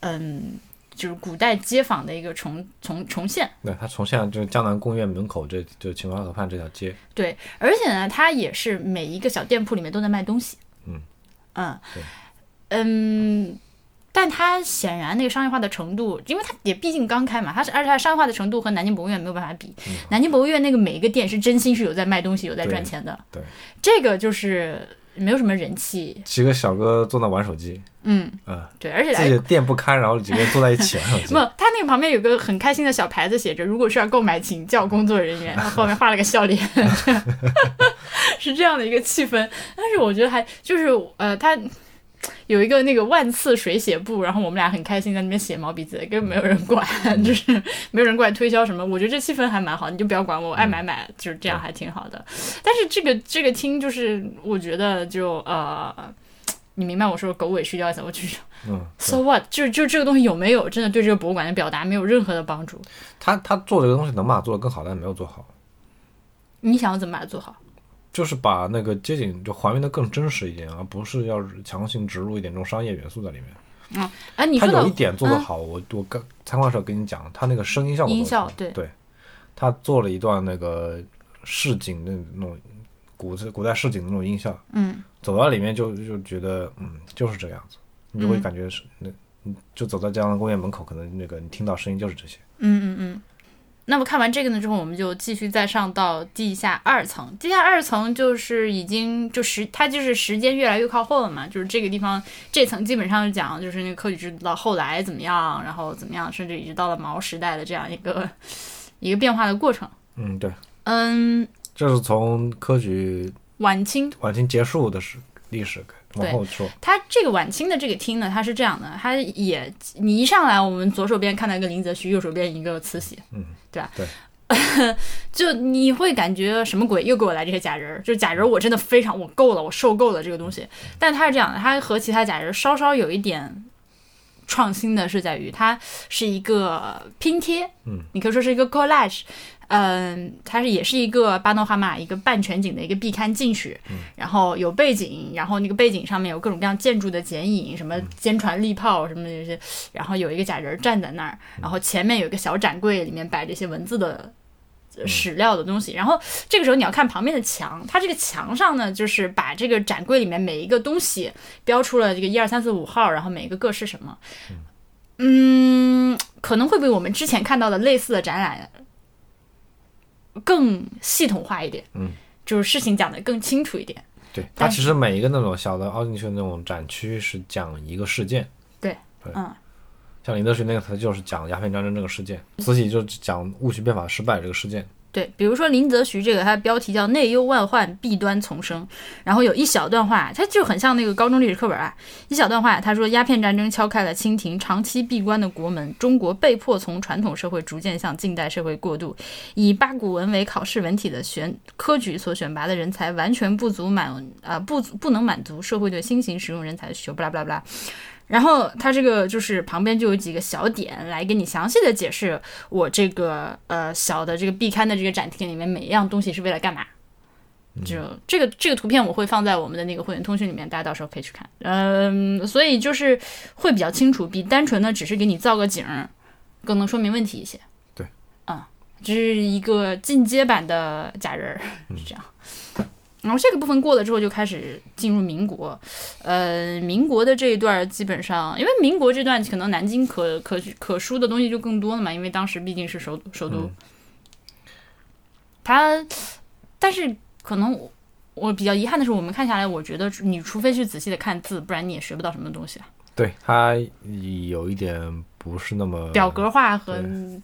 嗯，就是古代街坊的一个重重重现。对，它重现了就是江南贡院门口这就秦淮河畔这条街，对，而且呢，它也是每一个小店铺里面都在卖东西。嗯嗯嗯，但它显然那个商业化的程度，因为它也毕竟刚开嘛，它是而且它商业化的程度和南京博物院没有办法比。南京博物院那个每一个店是真心是有在卖东西，有在赚钱的。对这个就是没有什么人气。几个小哥坐那玩手机，嗯，嗯、对，而且自己的店不开，然后几个人坐在一起玩手机 [LAUGHS] 不，，他那个旁边有个很开心的小牌子，写着“如果需要购买，请叫工作人员”，然后后面画了个笑脸，[LAUGHS] [LAUGHS] 是这样的一个气氛。但是我觉得还就是呃，他 [TSK] 有一个那个万次水写簿，然后我们俩很开心在那边写毛笔字，根本没有人管，[LAUGHS] 就是没有人过来推销什么。我觉得这气氛还蛮好，你就不要管我，我爱买买，就是这样还挺好的。但是这个这个厅就是我觉得就呃。你明白我说的狗尾续貂意思？我就是嗯，So what？就就这个东西有没有真的对这个博物馆的表达没有任何的帮助？他他做这个东西能把它做得更好，但没有做好，你想要怎么把它做好？就是把那个街景就还原的更真实一点，而不是要强行植入一点这种商业元素在里面。哎，你说他有一点做得好，我我刚参观的时候跟你讲，他那个声音效果音效对对，他做了一段那个市井的那种古古代市井的那种音效，嗯，走到里面就就觉得嗯就是这个样子，你就会感觉是那。嗯就走在江南公园门口，可能那个你听到声音就是这些。嗯嗯嗯。那么看完这个呢之后，我们就继续再上到地下二层。地下二层就是已经就时，它就是时间越来越靠后了嘛，就是这个地方这层基本上是讲就是那个科举制到后来怎么样，然后怎么样，甚至一直到了毛时代的这样一个一个变化的过程。嗯，对，嗯，这是从科举晚清晚清结束的时历史往后说。它这个晚清的这个厅呢，它是这样的，它也你一上来，我们左手边看到一个林则徐，右手边一个慈禧，嗯，对吧？对，[LAUGHS] 就你会感觉什么鬼？又给我来这些假人儿，就假人儿，我真的非常我够了，我受够了这个东西。但它是这样的，它和其他假人儿稍稍有一点创新的是在于，它是一个拼贴，嗯，你可以说是一个 collage。嗯，它是也是一个巴诺哈马，一个半全景的一个壁龛进去，然后有背景，然后那个背景上面有各种各样建筑的剪影，什么坚船利炮什么这些，然后有一个假人站在那儿，然后前面有一个小展柜，里面摆着一些文字的。呃史料的东西，然后这个时候你要看旁边的墙，它这个墙上呢，就是把这个展柜里面每一个东西标出了这个一二三四五号，然后每一个各是什么。嗯，可能会比我们之前看到的类似的展览更系统化一点。嗯，就是事情讲得更清楚一点。对，它其实每一个那种小的凹进去的那种展区是讲一个事件。对，对嗯，像林则徐那个，他就是讲鸦片战争这个事件；慈禧就是讲戊戌变法失败这个事件。对，比如说林则徐这个，它的标题叫“内忧外患，弊端丛生”，然后有一小段话，它就很像那个高中历史课本啊。一小段话，他说：“鸦片战争敲开了清廷长期闭关的国门，中国被迫从传统社会逐渐向近代社会过渡。以八股文为考试文体的选科举所选拔的人才，完全不足满啊、不足不能满足社会对新型实用人才的需求。”不啦不啦不啦。然后它这个就是旁边就有几个小点来给你详细的解释我这个呃小的这个壁龛的这个展厅里面每一样东西是为了干嘛。就这个这个图片我会放在我们的那个会员通讯里面，大家到时候可以去看。嗯，所以就是会比较清楚，比单纯的只是给你造个景儿更能说明问题一些。对，嗯，这是一个进阶版的假人儿，是这样。然后这个部分过了之后，就开始进入民国。呃，民国的这一段基本上，因为民国这段可能南京可可可书的东西就更多了嘛，因为当时毕竟是首首都。他，但是可能我我比较遗憾的是，我们看下来，我觉得你除非去仔细的看字，不然你也学不到什么东西啊。对，它有一点不是那么表格化和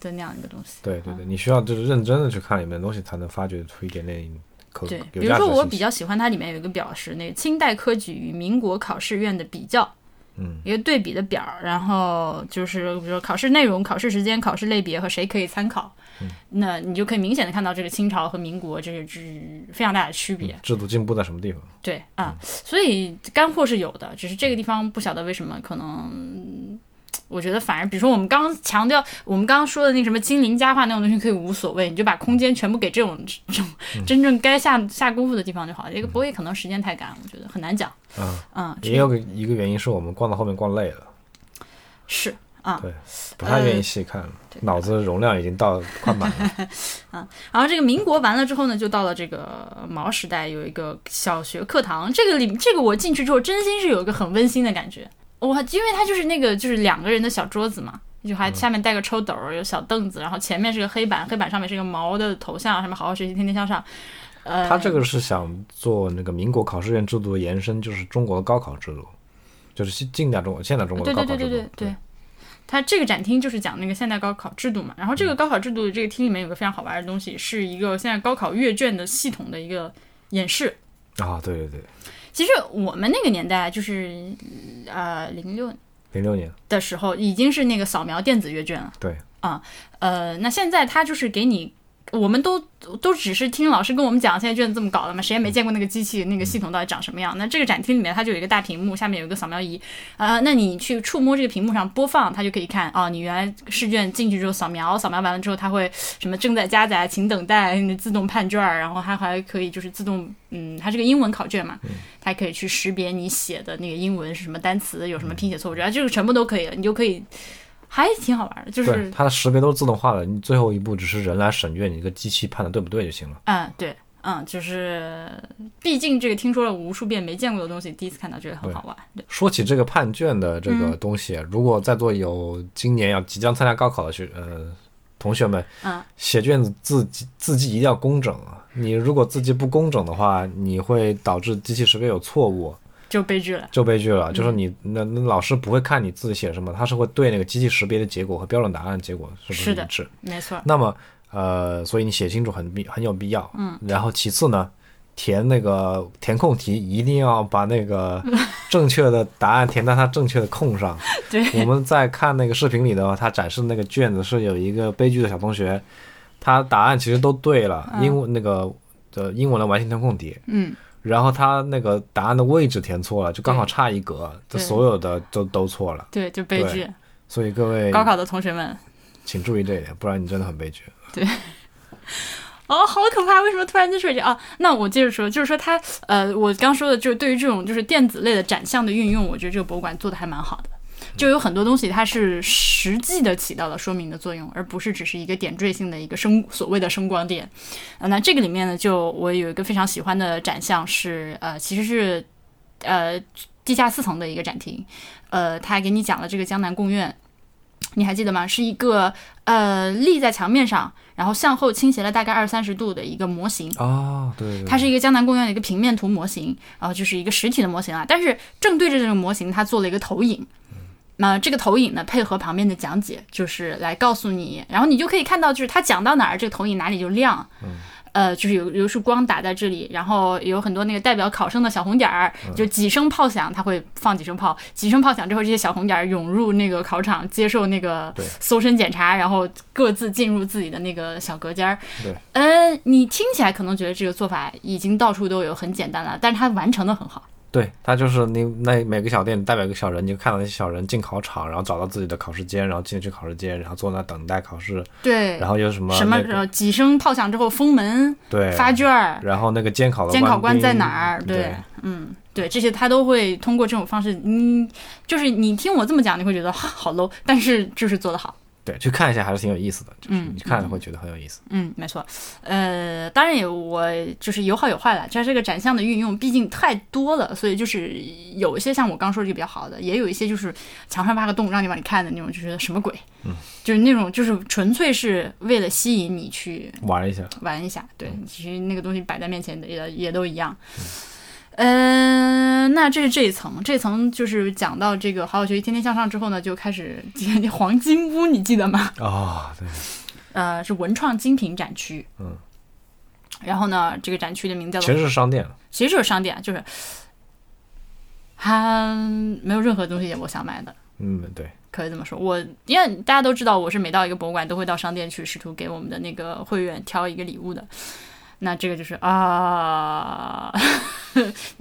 的那样一个东西。对对对，你需要就是认真的去看里面的东西，才能发掘出一点点可对。比如说，我比较喜欢它里面有一个表是，那个清代科举与民国考试院的比较。嗯，一个对比的表，然后就是比如说考试内容、考试时间、考试类别和谁可以参考，那你就可以明显的看到这个清朝和民国这是是非常大的区别。制度进步在什么地方？对啊，所以干货是有的，只是这个地方不晓得为什么可能。我觉得反而，比如说我们刚刚强调，我们刚刚说的那什么精灵佳话那种东西可以无所谓，你就把空间全部给这种这种真正该下下功夫的地方就好了。这个不会可能时间太赶，我觉得很难讲。嗯嗯，也有个一个原因是我们逛到后面逛累了。是啊，对，不太愿意细看了，脑子容量已经到快满了。[LAUGHS] 嗯，然后这个民国完了之后呢，就到了这个毛时代，有一个小学课堂，这个里这个我进去之后，真心是有一个很温馨的感觉。我因为它就是那个就是两个人的小桌子嘛，就还下面带个抽斗，有小凳子，然后前面是个黑板，黑板上面是个毛的头像，什么好好学习，天天向上。呃，他这个是想做那个民国考试院制度的延伸，就是中国的高考制度，就是近代中国现代中国的高考制度。对对对对对，他这个展厅就是讲那个现代高考制度嘛。然后这个高考制度这个厅里面有个非常好玩的东西，是一个现在高考阅卷的系统的一个演示。啊，对对对。其实我们那个年代就是，呃，零六零六年的时候，已经是那个扫描电子阅卷了。对啊，呃，那现在它就是给你。我们都都只是听老师跟我们讲，现在卷子这么搞的嘛，谁也没见过那个机器、那个系统到底长什么样。那这个展厅里面它就有一个大屏幕，下面有一个扫描仪，啊，那你去触摸这个屏幕上播放，它就可以看哦，你原来试卷进去之后扫描，扫描完了之后它会什么正在加载，请等待，自动判卷，然后它还可以就是自动，嗯，它是个英文考卷嘛，它可以去识别你写的那个英文是什么单词，有什么拼写错误，主要这个全部都可以了，你就可以。还挺好玩的，就是它的识别都是自动化的，你最后一步只是人来审阅，你这个机器判的对不对就行了。嗯，对，嗯，就是毕竟这个听说了无数遍没见过的东西，第一次看到觉得很好玩。说起这个判卷的这个东西，如果在座有今年要即将参加高考的学呃同学们，嗯，写卷子字迹字迹一定要工整啊！你如果字迹不工整的话，你会导致机器识别有错误。就悲剧了，就悲剧了。就是你那那老师不会看你字己写什么，他是会对那个机器识别的结果和标准答案结果是不是一致？没错。那么呃，所以你写清楚很必很有必要。嗯。然后其次呢，填那个填空题一定要把那个 [LAUGHS] 正确的答案填到它正确的空上。[LAUGHS] 对。我们在看那个视频里的话他展示那个卷子是有一个悲剧的小同学，他答案其实都对了，英文那个的英文的完形填空题。嗯。然后他那个答案的位置填错了，就刚好差一格，这所有的都都错了。对，就悲剧。所以各位高考的同学们，请注意这一点，不然你真的很悲剧。对。[LAUGHS] 哦，好可怕！为什么突然间说这啊？那我接着说，就是说他呃，我刚说的，就是对于这种就是电子类的展项的运用，我觉得这个博物馆做的还蛮好的。就有很多东西，它是实际的起到了说明的作用，而不是只是一个点缀性的一个声所谓的声光电。呃，那这个里面呢，就我有一个非常喜欢的展项是，呃，其实是呃地下四层的一个展厅，呃，他给你讲了这个江南贡院，你还记得吗？是一个呃立在墙面上，然后向后倾斜了大概二三十度的一个模型啊，对，它是一个江南贡院的一个平面图模型，然后就是一个实体的模型啊，但是正对着这个模型，它做了一个投影。那这个投影呢，配合旁边的讲解，就是来告诉你，然后你就可以看到，就是他讲到哪儿，这个投影哪里就亮。呃，就是有有束光打在这里，然后有很多那个代表考生的小红点儿，就几声炮响，他会放几声炮，几声炮响之后，这些小红点儿涌入那个考场，接受那个搜身检查，然后各自进入自己的那个小隔间儿。对，嗯，你听起来可能觉得这个做法已经到处都有，很简单了，但是它完成的很好。对他就是你那每个小店代表一个小人，你就看到那些小人进考场，然后找到自己的考试间，然后进去考试间，然后坐那等待考试。对，然后有什么什么几声炮响之后封门，对，发卷儿，然后那个监考的监考官在哪儿？对，嗯，对，这些他都会通过这种方式，你，就是你听我这么讲，你会觉得好 low，但是就是做得好。对，去看一下还是挺有意思的，就是嗯你看了会觉得很有意思。嗯，没错，呃，当然也我就是有好有坏了，像这个展项的运用，毕竟太多了，所以就是有一些像我刚说这个比较好的，也有一些就是墙上挖个洞让你往里看的那种，就觉得什么鬼，嗯，就是那种就是纯粹是为了吸引你去玩一下，玩一下，对，其实那个东西摆在面前的也也都一样。嗯、那这是这一层，这层就是讲到这个好好学习天天向上之后呢，就开始黄金屋，你记得吗？啊、对，呃，是文创精品展区。嗯，然后呢，这个展区的名字叫其做，实是商店，其实就是商店，就是它没有任何东西我想买的，嗯，对，可以这么说。我因为大家都知道，我是每到一个博物馆都会到商店去，试图给我们的那个会员挑一个礼物的。那这个就是啊，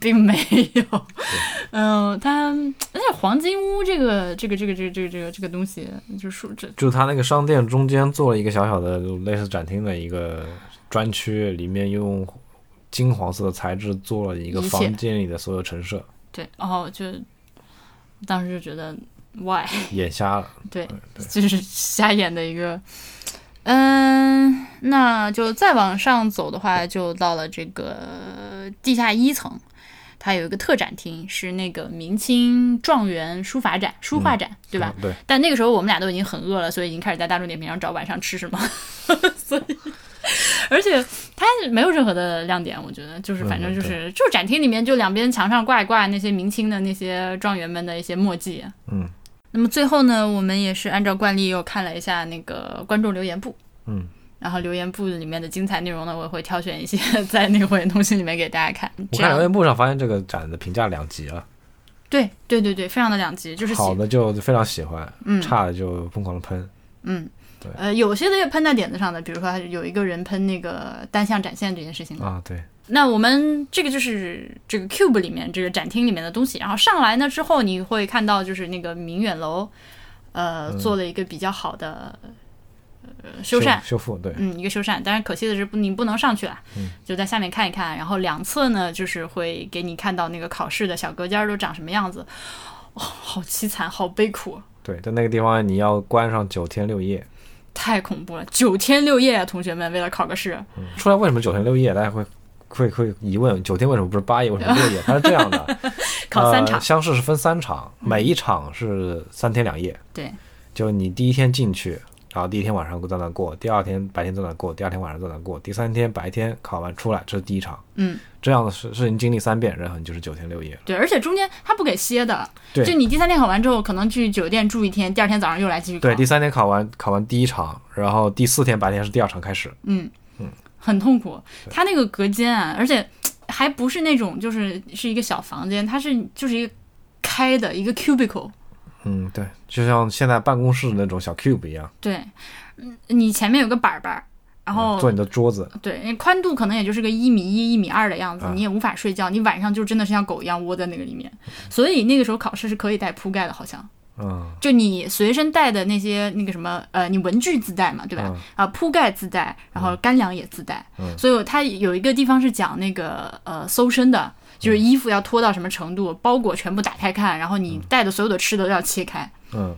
并没有。[LAUGHS] 嗯、它而且黄金屋这个这个这个这个这个这个这个东西，就是说这就是他那个商店中间做了一个小小的类似展厅的一个专区，里面用金黄色的材质做了一个房间里的所有陈设，对，然后就当时就觉得 why。眼瞎了。对对，就是瞎眼的一个。嗯，那就再往上走的话，就到了这个地下一层，它有一个特展厅，是那个明清状元书法展、书画展，对吧？嗯？对，但那个时候我们俩都已经很饿了，所以已经开始在大众点评上找晚上吃什么，[LAUGHS] 所以。而且它没有任何的亮点，我觉得就是反正就是、就是展厅里面就两边墙上挂一挂那些明清的那些状元们的一些墨迹，嗯那么最后呢，我们也是按照惯例又看了一下那个观众留言簿，嗯，然后留言簿里面的精彩内容呢，我也会挑选一些 [LAUGHS] 在那个会员通信里面给大家看。我看留言簿上发现这个展的评价两极了，对对对对，非常的两极，就是好的就非常喜欢，嗯差的就疯狂的喷。嗯对。呃，有些的也喷在点子上的，比如说有一个人喷那个单向展现这件事情。啊，对，那我们这个就是这个 Cube 里面这个展厅里面的东西，然后上来呢之后，你会看到就是那个明远楼，呃，嗯。做了一个比较好的呃修缮，修复，对，嗯，一个修缮，但是可惜的是不，你不能上去啊，嗯。就在下面看一看。然后两侧呢，就是会给你看到那个考试的小隔间儿都长什么样子，哦，好凄惨，好悲苦，对，在那个地方你要关上九天六夜，太恐怖了，九天六夜啊，同学们为了考个试，出来为什么九天六夜？大家会会会疑问，九天为什么不是八夜？为什么六夜？它是这样的，[LAUGHS] 考三场呃，乡试是分三场，每一场是三天两夜。对，就你第一天进去，然后第一天晚上在那过，第二天白天在那过，第二天晚上在那过，第三天白天考完出来，这是第一场。嗯，这样的事事情经历三遍，然后你就是九天六夜。对，而且中间他不给歇的，对就你第三天考完之后，可能去酒店住一天，第二天早上又来继续考，对，第三天考完考完第一场，然后第四天白天是第二场开始。嗯嗯，很痛苦。他那个隔间啊，而且 [TSK] 还不是那种就是是一个小房间，它是就是一个开的一个 cubicle。嗯，对，就像现在办公室的那种小 cube 一样，对，嗯，你前面有个板板儿，然后、嗯做你的桌子。对，那宽度可能也就是个一米一、一米二的样子，啊你也无法睡觉，你晚上就真的是像狗一样窝在那个里面。所以那个时候考试是可以带铺盖的，好像嗯就你随身带的那些那个什么呃，你文具自带嘛，对吧？嗯啊，铺盖自带，然后干粮也自带，嗯所以它有一个地方是讲那个呃搜身的。就是衣服要脱到什么程度，包裹全部打开看，然后你带的所有的吃的都要切开。嗯，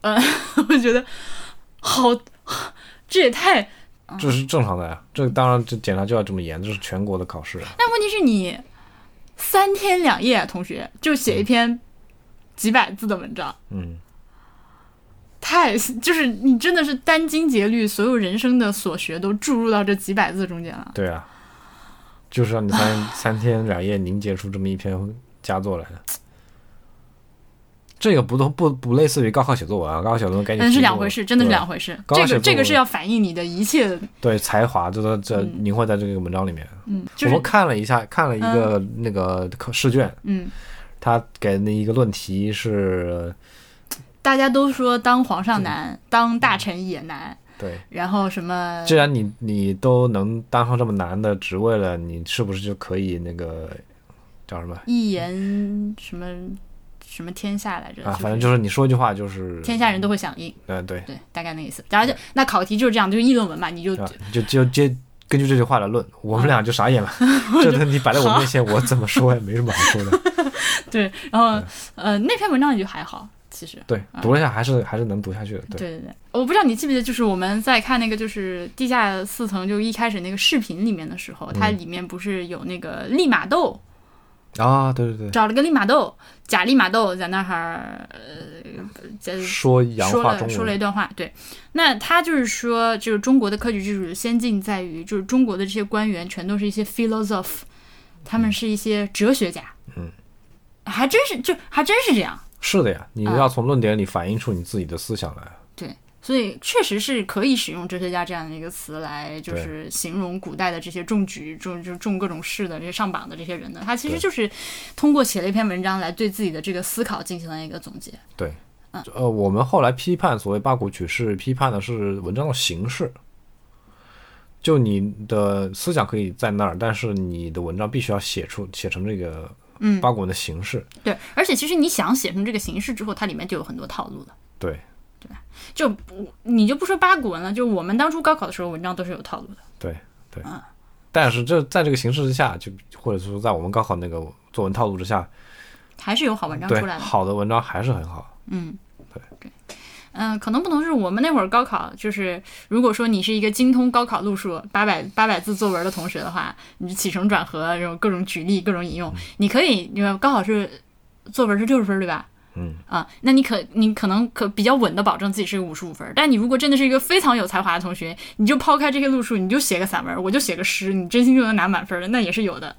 呃 [LAUGHS] 我觉得好，这也太……这是正常的呀。这当然，这检查就要这么严，这是全国的考试啊。但问题是你三天两夜啊，同学就写一篇几百字的文章，嗯，太 [LAUGHS] 就是你真的是殚精竭虑，所有人生的所学都注入到这几百字中间了。对啊，就是让你三 [LAUGHS] 三天两夜凝结出这么一篇佳作来的。这个不都不不类似于高考写作文啊，高考写作文赶紧但是两回事，真的是两回事。这个这个是要反映你的一切，对才华，就在这嗯凝汇在这个文章里面。嗯，就是我们看了一下，看了一个那个考试卷，嗯，他给的一个论题是，大家都说当皇上难，当大臣也难，对，然后什么既然你你都能当上这么难的职位了，你是不是就可以那个叫什么？一言什么什么天下来着啊？反正就是你说一句话就是，天下人都会响应，嗯、对，对，大概那意思。然后就那考题就是这样，就是议论文嘛，你就啊，就就接根据这句话来论，我们俩就傻眼了。[LAUGHS] 这东西摆在我面前，我怎么说也没什么好说的。[LAUGHS] 对，然后呃那篇文章也就还好。其实。对，读了一下还是还是能读下去的。对，对对对，我不知道你记不记得，就是我们在看那个就是地下四层，就一开始那个视频里面的时候，它里面不是有那个利玛窦，啊，对对对，找了个利玛窦，假利玛窦在那儿呃在说洋说了说了一段话，对，那他就是说，就是中国的科举制度的先进在于，就是中国的这些官员全都是一些 philosoph，他们是一些哲学家，嗯，还真是就还真是这样，是的呀，你啊。要从论点里反映出你自己的思想来。对，所以确实是可以使用哲学家这样的一个词来，就是形容古代的这些中举、中就中各种事的这些上榜的这些人的。他其实就是通过写了一篇文章来对自己的这个思考进行了一个总结。对，嗯呃，我们后来批判所谓八股取士，批判的是文章的形式。就你的思想可以在那儿，但是你的文章必须要写出写成这个嗯，八股文的形式。对，而且其实你想写成这个形式之后，它里面就有很多套路了。对就不你就不说八股文了，就我们当初高考的时候，文章都是有套路的。对对。嗯但是这在这个形式之下，就或者说在我们高考那个作文套路之下，还是有好文章出来的。好的文章还是很好。嗯，对对嗯、可能不同是我们那会儿高考，就是如果说你是一个精通高考路数八百八百字作文的同学的话，你起承转合然后各种举例、各种引用，你可以，因为高考是作文是六十分对吧？嗯啊，那你可你可能可比较稳的保证自己是个五十五分，但你如果真的是一个非常有才华的同学，你就抛开这些路数，你就写个散文，我就写个诗，你真心就能拿满分儿的，那也是有的。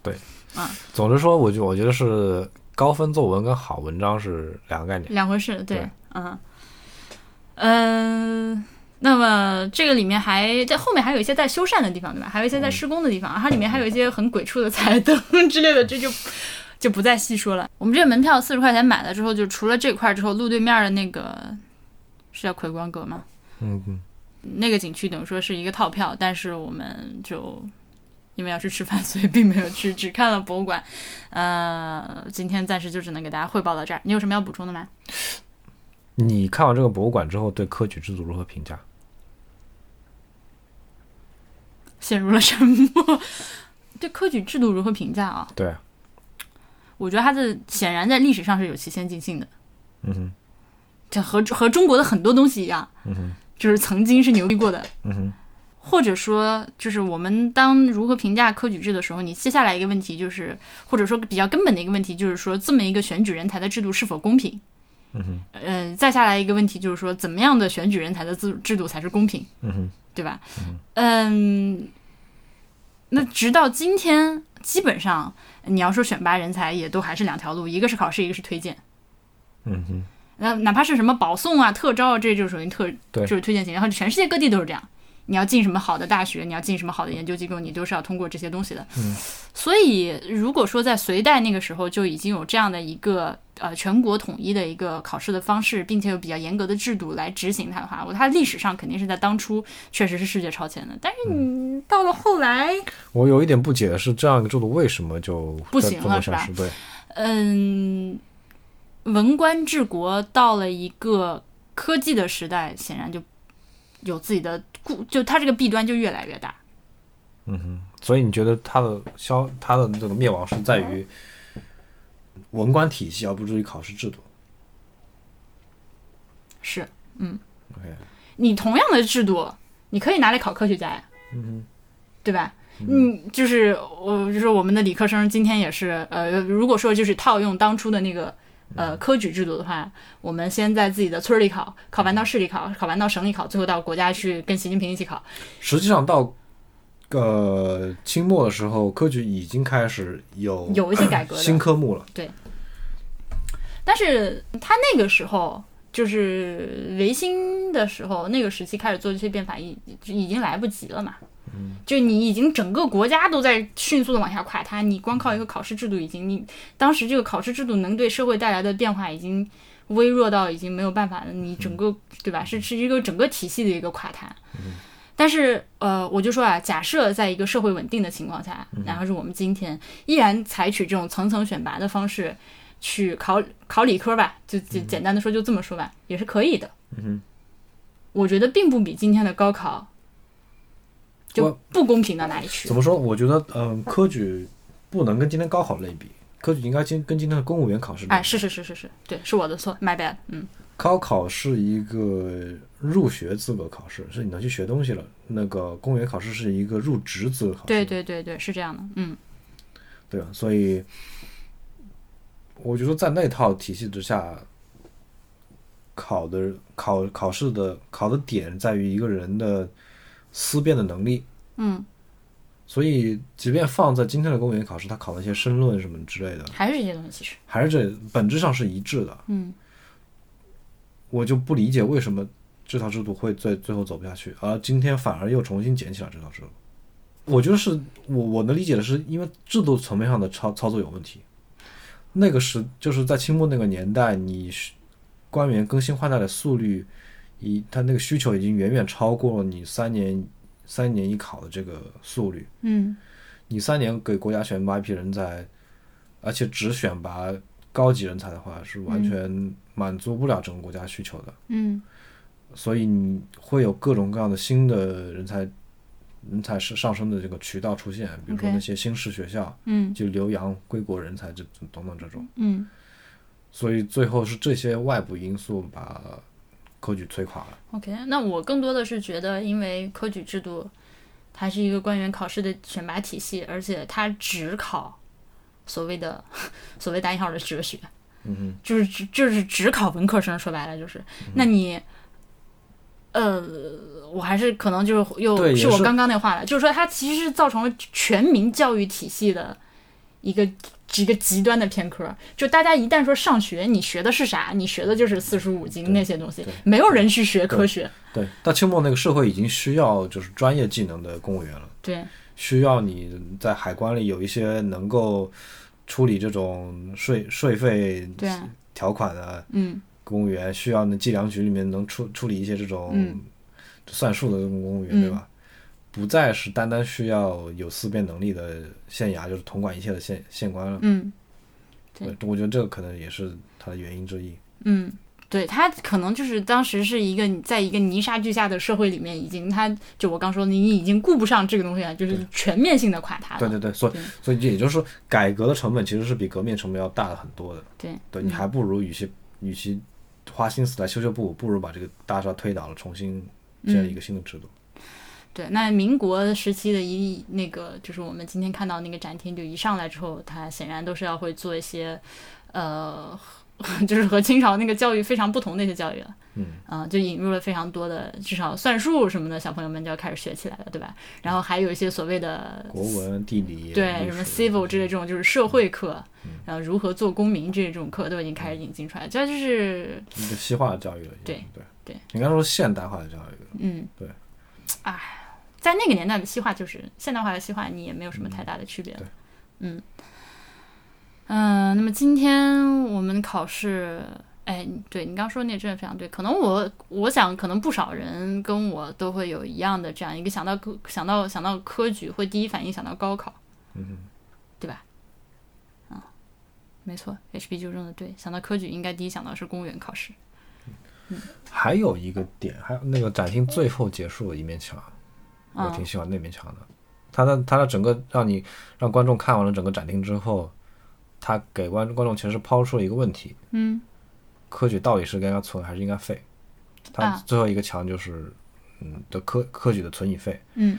总之说，我就我觉得是高分作文跟好文章是两个概念。两回事，对对，嗯，嗯、那么这个里面还在后面还有一些在修缮的地方，对吧？还有一些在施工的地方，它里面还有一些很鬼畜的 [LAUGHS] 彩灯之类的，这就就不再细说了。我们这个门票四十块钱买了之后，就除了这块之后，路对面的那个是叫葵光阁吗？嗯嗯，那个景区等于说是一个套票，但是我们就因为要去吃饭，[LAUGHS] 所以并没有去，只看了博物馆。呃，今天暂时就只能给大家汇报到这儿。你有什么要补充的吗？你看完这个博物馆之后，对科举制度如何评价？陷入了沉默。[LAUGHS] 对科举制度如何评价啊？对啊，我觉得它的显然在历史上是有其先进性的，嗯哼，这和和中国的很多东西一样，嗯哼，就是曾经是牛逼过的。嗯哼，或者说，就是我们当如何评价科举制的时候，你接下来一个问题就是，或者说比较根本的一个问题就是说，这么一个选举人才的制度是否公平？嗯哼，呃，再下来一个问题就是说，怎么样的选举人才的制制度才是公平？嗯哼，对吧？嗯，那直到今天，基本上你要说选拔人才，也都还是两条路，一个是考试，一个是推荐。嗯哼，那哪怕是什么保送啊、特招啊，这就属于特对就是推荐型，然后全世界各地都是这样。你要进什么好的大学，你要进什么好的研究机构，你都是要通过这些东西的。嗯，所以如果说在隋代那个时候就已经有这样的一个呃全国统一的一个考试的方式，并且有比较严格的制度来执行它的话，我它历史上肯定是在当初确实是世界超前的。但是你到了后来，我有一点不解的是，这样一个制度为什么就不行了是吧嗯，文官治国到了一个科技的时代，显然就有自己的故，就它这个弊端就越来越大。嗯哼，所以你觉得它的消，它的这个灭亡是在于文官体系，而不至于考试制度。是，嗯 OK，你同样的制度，你可以拿来考科学家呀，嗯哼对吧？嗯，就是我就是我们的理科生今天也是，呃，如果说就是套用当初的那个呃科举制度的话，我们先在自己的村里考，考完到市里考，考完到省里考，最后到国家去跟习近平一起考。实际上到呃清末的时候，科举已经开始有有一些改革新科目了。对但是他那个时候就是维新的时候，那个时期开始做这些变法，已已经来不及了嘛。嗯，就你已经整个国家都在迅速的往下垮塌，你光靠一个考试制度，已经你当时这个考试制度能对社会带来的变化已经微弱到已经没有办法了，你整个对吧？是是一个整个体系的一个垮塌。但是，呃，我就说啊，假设在一个社会稳定的情况下，然后是我们今天依然采取这种层层选拔的方式去考考理科吧，就就简单的说就这么说吧，也是可以的。我觉得并不比今天的高考就不公平到哪里去怎。么说？我觉得，嗯、科举不能跟今天高考类比，科举应该今跟今天的公务员考试。哎，是是是是是，对，是我的错，my bad。嗯，高考是一个入学资格考试，是你能去学东西了。那个公务员考试是一个入职资格考试，对对对对，是这样的，嗯对吧？所以我觉得在那套体系之下，考的考考试的考的点在于一个人的思辨的能力。嗯，所以，即便放在今天的公务员考试，他考了一些申论什么之类的，还是这些东西，其实，还是这本质上是一致的。嗯我就不理解为什么这套制度会最最后走不下去，而今天反而又重新捡起了这套制度。我觉得是我我能理解的是，因为制度层面上的操操作有问题。那个时就是在清末那个年代，你是官员更新换代的速率，以他那个需求已经远远超过了你三年三年一考的这个速率。嗯你三年给国家选拔一批人才，而且只选拔高级人才的话，是完全满足不了整个国家需求的。嗯所以你会有各种各样的新的人才人才是上升的这个渠道出现，比如说那些新式学校，嗯就留洋归国人才这等等这种。嗯所以最后是这些外部因素把科举摧垮了。，OK，那我更多的是觉得，因为科举制度它是一个官员考试的选拔体系，而且它只考所谓的 [LAUGHS] 所谓打引号的哲学，嗯就是只就是只考文科生，说白了就是，那你，呃，我还是可能就是又是是我刚刚那话了，就是说它其实是造成了全民教育体系的一个一个极端的偏科，就大家一旦说上学，你学的是啥？你学的就是四书五经那些东西，没有人去学科学，哼，对。到清末那个社会已经需要就是专业技能的公务员了，对，需要你在海关里有一些能够处理这种税税费对条款的嗯公务员，需要那计量局里面能处处理一些这种嗯算术的这种公务员，嗯对吧？不再是单单需要有思辨能力的县衙，就是统管一切的县县官了。嗯对对，我觉得这个可能也是它的原因之一。嗯。对他可能就是当时是一个在一个泥沙俱下的社会里面，已经他就我刚说你已经顾不上这个东西了，就是全面性的垮塌了。对对对，所以所以也就是说，改革的成本其实是比革命成本要大的很多的。对对你还不如与其与其花心思来修修补，不如把这个大厦推倒了，重新建立一个新的制度。对，那民国时期的一那个，就是我们今天看到那个展厅，就一上来之后，它显然都是要会做一些，呃，[LAUGHS] 就是和清朝那个教育非常不同的一些教育了。嗯，啊、就引入了非常多的，至少算术什么的，小朋友们就要开始学起来了，对吧？然后还有一些所谓的国文、地理、对什么 civil 之类这种就是社会课，嗯然后如何做公民这这种课都已经开始引进出来，这就是一个西化的教育了。对对对，应该说现代化的教育。嗯，对，哎，在那个年代的西化就是现代化的西化，你也没有什么太大的区别了对。嗯，嗯、那么今天我们考试，哎，对你刚说那个真的非常对，可能我我想可能不少人跟我都会有一样的这样一个想到科想到想到科举会第一反应想到高考，嗯对吧？啊、没错，HB 纠正的对，想到科举应该第一想到是公务员考试。嗯，还有一个点，还有那个展厅最后结束的一面墙，我嗯挺喜欢那面墙的。它的它的整个让你让观众看完了整个展厅之后，他给观观众其实是抛出了一个问题：嗯科举到底是应该存还是应该废？它啊最后一个墙就是，嗯的科科举的存与废。嗯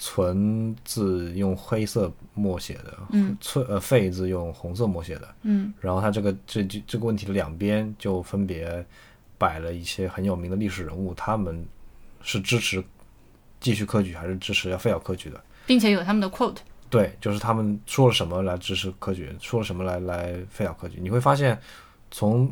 存字用黑色墨写的，嗯存呃废字用红色墨写的。嗯然后它这个这这这个问题的两边就分别摆了一些很有名的历史人物，他们是支持继续科举还是支持要废掉科举的？并且有他们的 quote。对，就是他们说了什么来支持科举，说了什么来来废掉科举。你会发现从，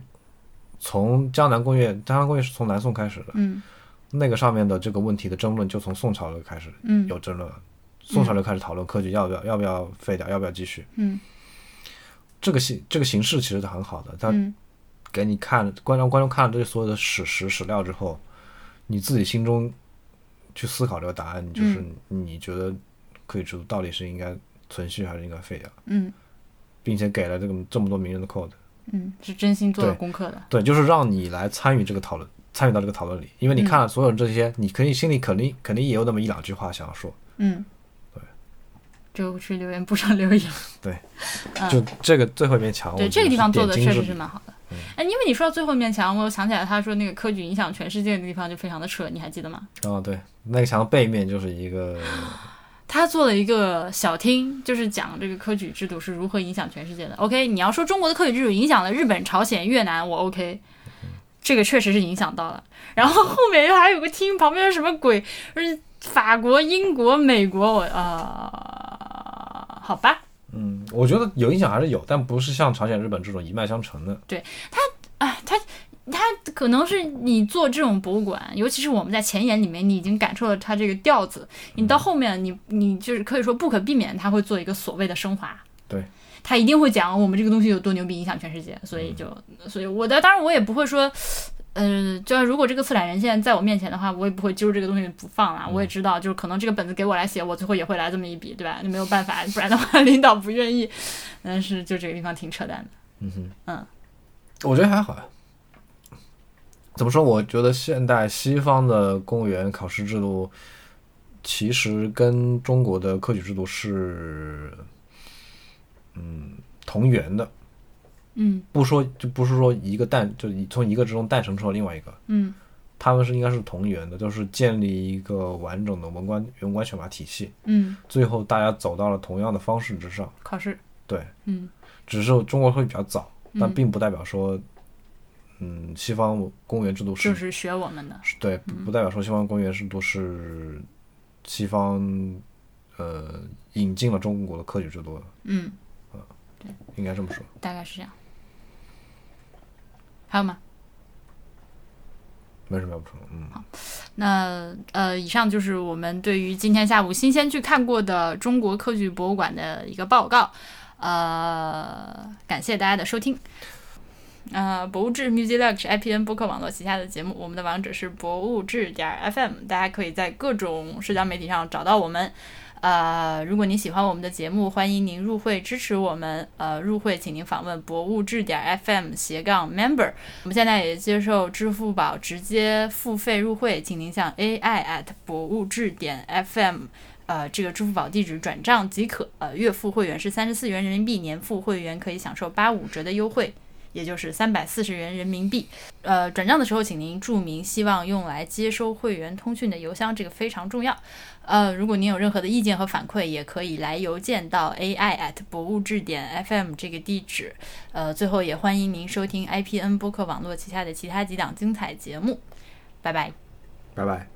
从江南工业，江南工业是从南宋开始的，嗯那个上面的这个问题的争论就从宋朝就开始嗯有争论了。宋朝就开始讨论科举要不要要不要废掉，要不要继续。嗯这个形这个形式其实是很好的，它嗯给你看观众观众看了这些所有的史实史料之后，你自己心中去思考这个答案，就是你觉得科举制度到底是应该存续还是应该废掉，嗯。并且给了这个这么多名人的 code，嗯，是真心做了功课的。对，就是让你来参与这个讨论，参与到这个讨论里，因为你看了所有这些，你可以心里肯定肯定也有那么一两句话想要说，嗯，对，[LAUGHS] 就去留言不上留言。对 [LAUGHS] 嗯。就这个最后一面墙，对这个地方做的确实是蛮好的。哎，因为你说到最后一面墙，我又想起来他说那个科举影响全世界的地方就非常的扯，你还记得吗？哦，对，那个墙的背面就是一个，他做了一个小厅，就是讲这个科举制度是如何影响全世界的。OK，你要说中国的科举制度影响了日本、朝鲜、越南，我 OK，这个确实是影响到了。然后后面又还有个厅，旁边是什么鬼？是法国、英国、美国，我啊、好吧。嗯，我觉得有影响还是有，但不是像朝鲜、日本这种一脉相承的。啊，他他可能是你做这种博物馆，尤其是我们在前沿里面，你已经感受了他这个调子，你到后面你你就是可以说不可避免，他会做一个所谓的升华。对，他一定会讲我们这个东西有多牛逼，影响全世界，所以就所以我的当然我也不会说。呃，就如果这个策展人现在在我面前的话，我也不会揪这个东西不放啦。我也知道，就是可能这个本子给我来写，我最后也会来这么一笔，对吧？那没有办法，不然的话 [LAUGHS] 领导不愿意。但是就这个地方挺扯淡的。嗯哼，嗯，我觉得还好呀。怎么说？我觉得现代西方的公务员考试制度，其实跟中国的科举制度是，嗯，同源的。嗯。不说就不是说一个诞，就从一个之中诞生出了另外一个，嗯。他们是应该是同源的，就是建立一个完整的文官文官选拔体系，嗯，最后大家走到了同样的方式之上。考试，对，嗯。只是中国会比较早，但嗯，并不代表说，嗯，西方公务员制度是就是学我们的。对，不不代表说西方公务员制度是西方呃引进了中国的科举制度的，嗯，应该这么说。大概是这样。还有吗？没什么要补充的，嗯，那呃，以上就是我们对于今天下午新鲜去看过的中国科举博物馆的一个报告。呃，感谢大家的收听。呃，博物志 Music 是 IPN 播客网络旗下的节目，我们的网址是博物志点 FM，大家可以在各种社交媒体上找到我们。呃，如果您喜欢我们的节目，欢迎您入会支持我们。呃，入会请您访问博物志点 FM 斜杠 Member。我们现在也接受支付宝直接付费入会，请您向 AI at 博物志点 FM。呃，这个支付宝地址转账即可。呃，月付会员是三十四元人民币，年付会员可以享受八五折的优惠，也就是三百四十元人民币。呃，转账的时候，请您注明希望用来接收会员通讯的邮箱，这个非常重要。呃，如果您有任何的意见和反馈，也可以来邮件到 AI at 博物志点 FM 这个地址。呃，最后也欢迎您收听 IPN 播客网络旗下的其他几档精彩节目。拜拜。拜拜。